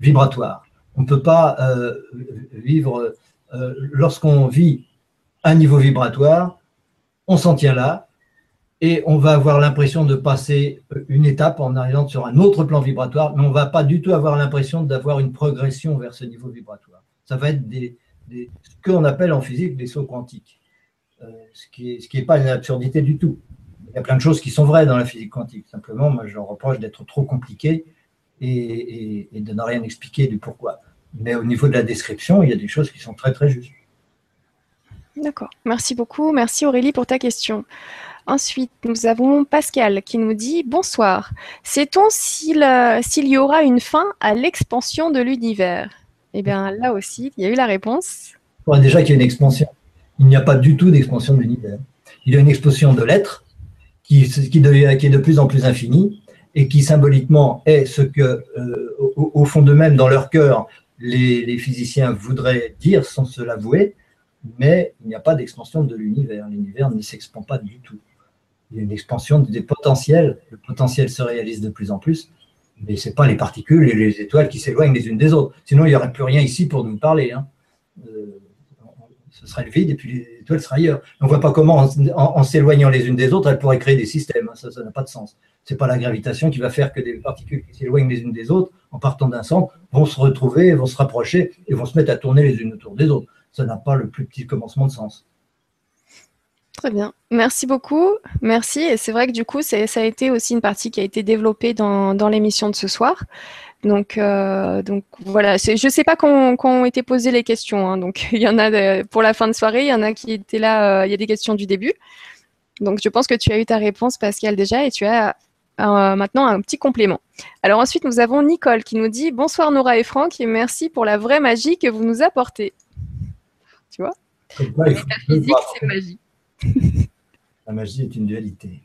Speaker 2: vibratoires. On ne peut pas euh, vivre, euh, lorsqu'on vit un niveau vibratoire, on s'en tient là et on va avoir l'impression de passer une étape en arrivant sur un autre plan vibratoire, mais on ne va pas du tout avoir l'impression d'avoir une progression vers ce niveau vibratoire. Ça va être des, ce qu'on appelle en physique des sauts quantiques, euh, ce qui n'est pas une absurdité du tout il y a plein de choses qui sont vraies dans la physique quantique. Simplement, moi, je leur reproche d'être trop compliqué et, de ne rien expliquer du pourquoi. Mais au niveau de la description, il y a des choses qui sont très, très justes.
Speaker 1: D'accord. Merci beaucoup. Merci Aurélie pour ta question. Ensuite, nous avons Pascal qui nous dit Bonsoir. Sait-on s'il y aura une fin à l'expansion de l'univers? Eh bien, là aussi, il y a eu la réponse.
Speaker 2: déjà qu'il y a une expansion. Il n'y a pas du tout d'expansion de l'univers. Il y a une explosion de l'être qui, qui, devient, qui est de plus en plus infini et qui symboliquement est ce que, euh, au, fond d'eux-mêmes, dans leur cœur, les, les, physiciens voudraient dire sans se l'avouer, mais il n'y a pas d'expansion de l'univers. L'univers ne s'expand pas du tout. Il y a une expansion des potentiels. Le potentiel se réalise de plus en plus, mais ce n'est pas les particules et les étoiles qui s'éloignent les unes des autres. Sinon, il n'y aurait plus rien ici pour nous parler. Hein. Euh, ce sera le vide et puis l'étoile sera ailleurs. On ne voit pas comment, en, s'éloignant les unes des autres, elles pourraient créer des systèmes. Ça, n'a pas de sens. Ce n'est pas la gravitation qui va faire que des particules qui s'éloignent les unes des autres, en partant d'un centre, vont se retrouver, vont se rapprocher et vont se mettre à tourner les unes autour des autres. Ça n'a pas le plus petit commencement de sens.
Speaker 1: Très bien. Merci beaucoup. Merci. Et c'est vrai que du coup, ça a été aussi une partie qui a été développée dans, l'émission de ce soir. Donc, euh, donc voilà, je ne sais pas quand, ont été posées les questions. Hein. donc il y en a pour la fin de soirée, il y en a qui étaient là, euh, il y a des questions du début. Donc je pense que tu as eu ta réponse, Pascal, déjà, et tu as euh, maintenant un petit complément. Alors ensuite, nous avons Nicole qui nous dit Bonsoir Nora et Franck, et merci pour la vraie magie que vous nous apportez. Tu vois La physique, c'est magie.
Speaker 2: La magie est une dualité.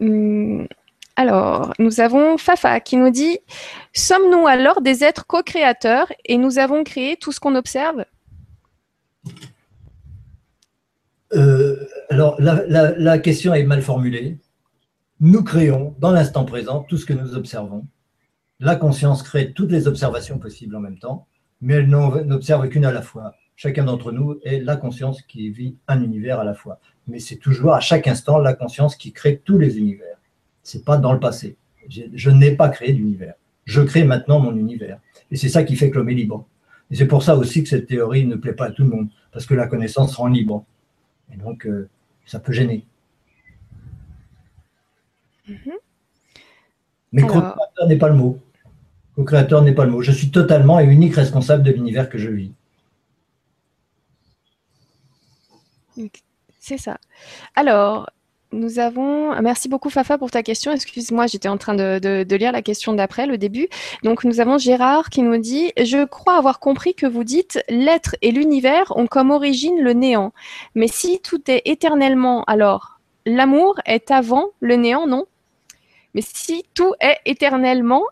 Speaker 1: Hum, alors, nous avons Fafa qui nous dit Sommes-nous alors des êtres co-créateurs et nous avons créé tout ce qu'on observe?
Speaker 2: Alors, la, question est mal formulée. Nous créons dans l'instant présent tout ce que nous observons. La conscience crée toutes les observations possibles en même temps, mais elle n'observe qu'une à la fois. Chacun d'entre nous est la conscience qui vit un univers à la fois. Mais c'est toujours à chaque instant la conscience qui crée tous les univers c'est pas dans le passé. Je n'ai pas créé d'univers. Je crée maintenant mon univers. Et c'est ça qui fait que l'homme est libre. Et c'est pour ça aussi que cette théorie ne plaît pas à tout le monde, parce que la connaissance rend libre. Et donc, euh, ça peut gêner.
Speaker 1: Mhm.
Speaker 2: Mais
Speaker 1: Alors-
Speaker 2: co-créateur n'est pas le mot. Co-créateur n'est pas le mot. Je suis totalement et unique responsable de l'univers que je vis.
Speaker 1: C'est ça. Alors, nous avons. Merci beaucoup, Fafa, pour ta question. Excuse-moi, j'étais en train de, de- de lire la question d'après, le début. Donc, nous avons Gérard qui nous dit Je crois avoir compris que vous dites l'être et l'univers ont comme origine le néant. Mais si tout est éternellement, alors l'amour est avant le néant, non? Mais si tout est éternellement,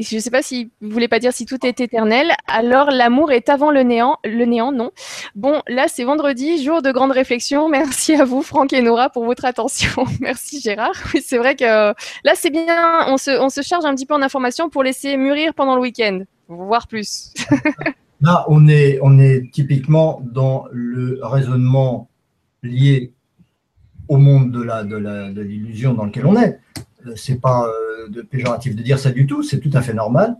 Speaker 1: je ne sais pas si vous voulez pas dire si tout est éternel, alors l'amour est avant le néant, le néant, non Bon, là, c'est vendredi, jour de grande réflexion. Merci à vous, Franck et Nora, pour votre attention. Merci, Gérard. Oui, c'est vrai que euh, là, c'est bien. On se, charge un petit peu en information pour laisser mûrir pendant le week-end, voire plus.
Speaker 2: Là, on est, typiquement dans le raisonnement lié au monde de l'illusion dans lequel on est. Euh, C'est pas euh, de péjoratif de dire ça du tout, c'est tout à fait normal.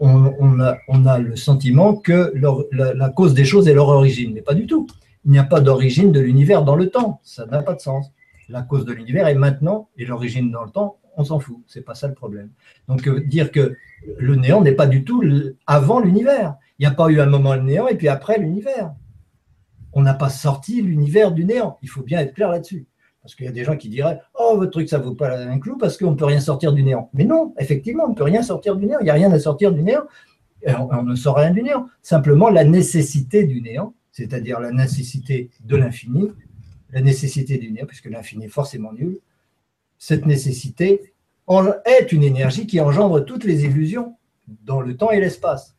Speaker 2: On, a, le sentiment que la, cause des choses est leur origine, mais pas du tout. Il n'y a pas d'origine de l'univers dans le temps, ça n'a pas de sens. La cause de l'univers est maintenant et l'origine dans le temps, on s'en fout, c'est pas ça le problème. Donc euh, dire que le néant n'est pas du tout avant l'univers. Il n'y a pas eu un moment le néant et puis après l'univers. On n'a pas sorti l'univers du néant. Il faut bien être clair là-dessus. Parce qu'il y a des gens qui diraient Oh, votre truc, ça ne vaut pas un clou parce qu'on ne peut rien sortir du néant. Mais non, effectivement, on ne peut rien sortir du néant. Il n'y a rien à sortir du néant. On, ne sort rien du néant. Simplement la nécessité du néant, c'est-à-dire la nécessité de l'infini, la nécessité du néant, puisque l'infini est forcément nul. Cette nécessité est une énergie qui engendre toutes les illusions dans le temps et l'espace.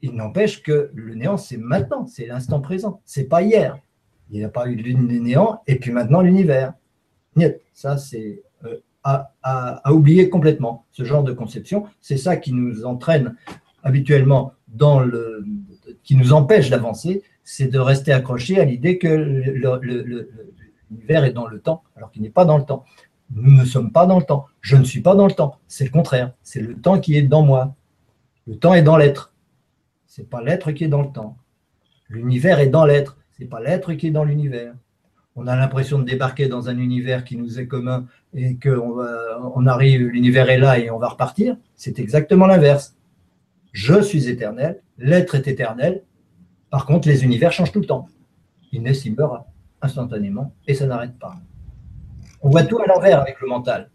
Speaker 2: Il n'empêche que le néant, c'est maintenant, c'est l'instant présent, c'est pas hier. Il n'y a pas eu de néant et puis maintenant l'univers. Ça c'est euh, à, à oublier complètement. Ce genre de conception, c'est ça qui nous entraîne habituellement dans le, qui nous empêche d'avancer, c'est de rester accroché à l'idée que l'univers est dans le temps, alors qu'il n'est pas dans le temps. Nous ne sommes pas dans le temps. Je ne suis pas dans le temps. C'est le contraire. C'est le temps qui est dans moi. Le temps est dans l'être. C'est pas l'être qui est dans le temps. L'univers est dans l'être. C'est pas l'être qui est dans l'univers. On a l'impression de débarquer dans un univers qui nous est commun et qu'on on arrive, l'univers est là et on va repartir. C'est exactement l'inverse. Je suis éternel, l'être est éternel. Par contre, les univers changent tout le temps. Ils naissent, ils meurent instantanément et ça n'arrête pas. On voit tout à l'envers avec le mental.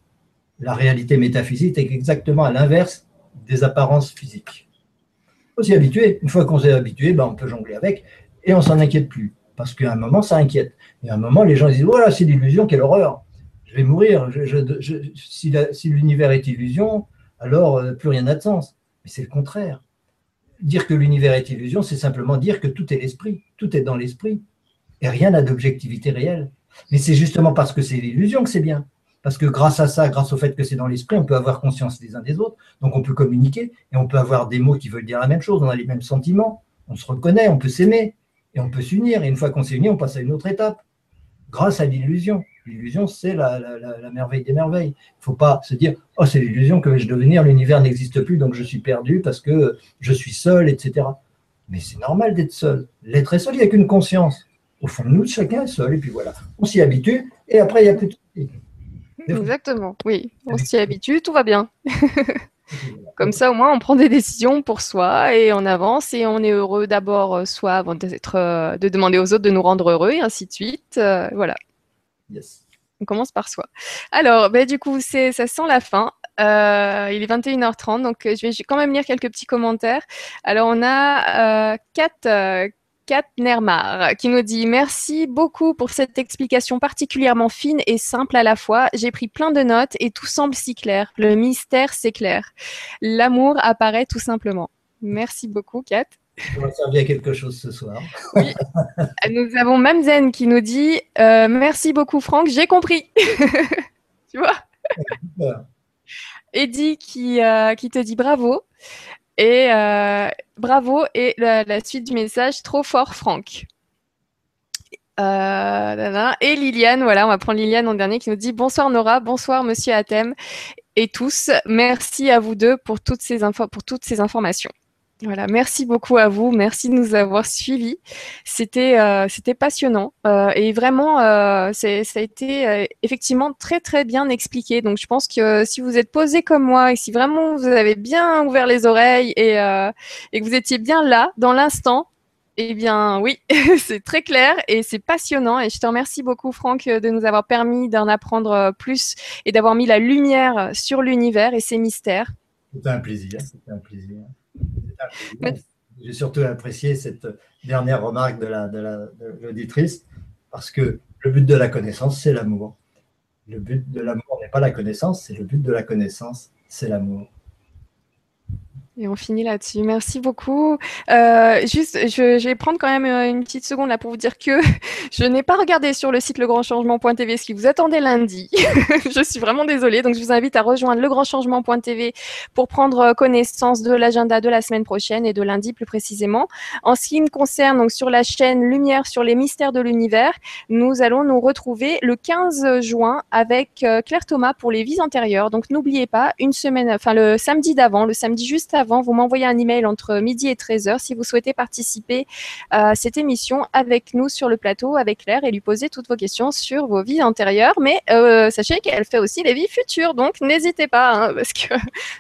Speaker 2: La réalité métaphysique est exactement à l'inverse des apparences physiques. Il faut s'y habituer. Une fois qu'on s'est habitué, ben, on peut jongler avec et on s'en inquiète plus. Parce qu'à un moment, ça inquiète. Et à un moment, les gens disent Voilà, c'est l'illusion, quelle horreur. Je vais mourir. Je- si l'univers est illusion, alors euh, plus rien n'a de sens. Mais c'est le contraire. Dire que l'univers est illusion, c'est simplement dire que tout est l'esprit. Tout est dans l'esprit. Et rien n'a d'objectivité réelle. Mais c'est justement parce que c'est l'illusion que c'est bien. Parce que grâce à ça, grâce au fait que c'est dans l'esprit, on peut avoir conscience les uns des autres. Donc on peut communiquer et on peut avoir des mots qui veulent dire la même chose. On a les mêmes sentiments. On se reconnaît, on peut s'aimer et on peut s'unir. Et une fois qu'on s'est unis, on passe à une autre étape. Grâce à l'illusion. L'illusion, c'est la, la- la- la merveille des merveilles. Il ne faut pas se dire Oh, c'est l'illusion que vais-je devenir L'univers n'existe plus, donc je suis perdu parce que je suis seul, etc. Mais c'est normal d'être seul. L'être est seul, il n'y a qu'une conscience. Au fond de nous, chacun est seul. Et puis voilà, on s'y habitue. Et après, il n'y a plus de.
Speaker 1: Exactement, oui. On s'y habitue, tout va bien. Comme ça, au moins, on prend des décisions pour soi et on avance et on est heureux d'abord euh, soi avant d'être, euh, de demander aux autres de nous rendre heureux et ainsi de suite. Euh, voilà,
Speaker 2: Yes.
Speaker 1: on commence par soi. Alors, ben, du coup, c'est, ça sent la fin. Euh, il est 21h30, donc je vais quand même lire quelques petits commentaires. Alors, on a euh, Kat, Kat Nermar qui nous dit Merci beaucoup pour cette explication particulièrement fine et simple à la fois. J'ai pris plein de notes et tout semble si clair. Le mystère s'éclaire. L'amour apparaît tout simplement. Merci beaucoup, Kat.
Speaker 2: Ça va servir à quelque chose ce soir.
Speaker 1: Nous avons Mamzen qui nous dit euh, Merci beaucoup, Franck, j'ai compris. tu vois? Eddie qui, euh, qui te dit bravo. Et euh, bravo. Et la, suite du message, trop fort, Franck. Euh, et Liliane, voilà, on va prendre Liliane en dernier qui nous dit bonsoir Nora, bonsoir Monsieur Athème et tous. Merci à vous deux pour toutes ces infos, pour toutes ces informations. Voilà, merci beaucoup à vous, merci de nous avoir suivis. C'était euh, passionnant euh, et vraiment euh, ça a été effectivement très très bien expliqué. Donc je pense que si vous êtes posé comme moi et si vraiment vous avez bien ouvert les oreilles et que vous étiez bien là dans l'instant, eh bien oui, c'est très clair et c'est passionnant. Et je te remercie beaucoup Franck de nous avoir permis d'en apprendre plus et d'avoir mis la lumière sur l'univers et ses mystères.
Speaker 2: C'était un plaisir, c'était un plaisir. J'ai surtout apprécié cette dernière remarque de l'auditrice, parce que le but de la connaissance, c'est l'amour. Le but de l'amour n'est pas la connaissance, c'est le but de la connaissance, c'est l'amour.
Speaker 1: Et on finit là-dessus. Merci beaucoup. Euh, juste, je, vais prendre quand même euh, une petite seconde là pour vous dire que je n'ai pas regardé sur le site legrandchangement.tv ce qui vous attendait lundi. je suis vraiment désolée. Donc, je vous invite à rejoindre legrandchangement.tv pour prendre connaissance de l'agenda de la semaine prochaine et de lundi plus précisément. En ce qui me concerne, donc sur la chaîne Lumière sur les mystères de l'univers, nous allons nous retrouver le 15 juin avec euh, Claire Thomas pour les vies antérieures. Donc, n'oubliez pas, une semaine, enfin le samedi d'avant, le samedi juste avant, vous m'envoyez un email entre midi et 13h si vous souhaitez participer à cette émission avec nous sur le plateau, avec Claire, et lui poser toutes vos questions sur vos vies antérieures. Mais euh, sachez qu'elle fait aussi les vies futures, donc n'hésitez pas, hein, parce que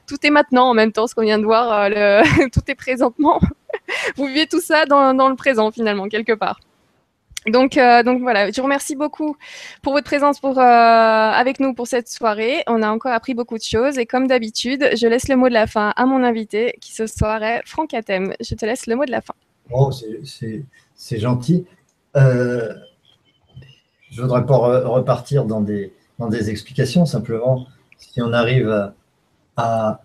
Speaker 1: tout est maintenant en même temps, ce qu'on vient de voir, euh, tout est présentement. vous vivez tout ça dans le présent finalement, quelque part. Donc, euh, donc voilà, je vous remercie beaucoup pour votre présence euh, avec nous pour cette soirée. On a encore appris beaucoup de choses et comme d'habitude, je laisse le mot de la fin à mon invité qui ce soir est Franck Atem. Je te laisse le mot de la fin.
Speaker 2: Oh, c'est gentil. Euh, je voudrais pas repartir dans des, explications, simplement, si on arrive à,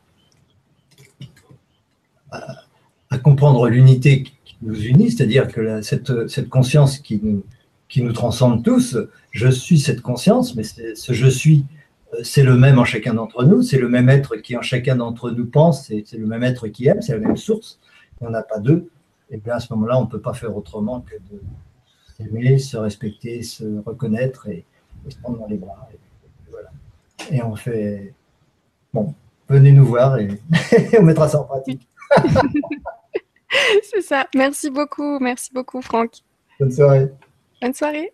Speaker 2: à comprendre l'unité nous unit, c'est-à-dire que cette, conscience qui nous, qui transcende tous, je suis cette conscience, mais ce je suis, euh, c'est le même en chacun d'entre nous, c'est le même être qui en chacun d'entre nous pense, c'est le même être qui aime, c'est la même source, il n'y en a pas deux, et bien à ce moment-là, on ne peut pas faire autrement que de s'aimer, se respecter, se reconnaître et, se prendre dans les bras. Et on fait, bon, venez nous voir et on mettra ça en pratique.
Speaker 1: C'est ça. Merci beaucoup. Merci beaucoup, Franck.
Speaker 2: Bonne soirée.
Speaker 1: Bonne soirée.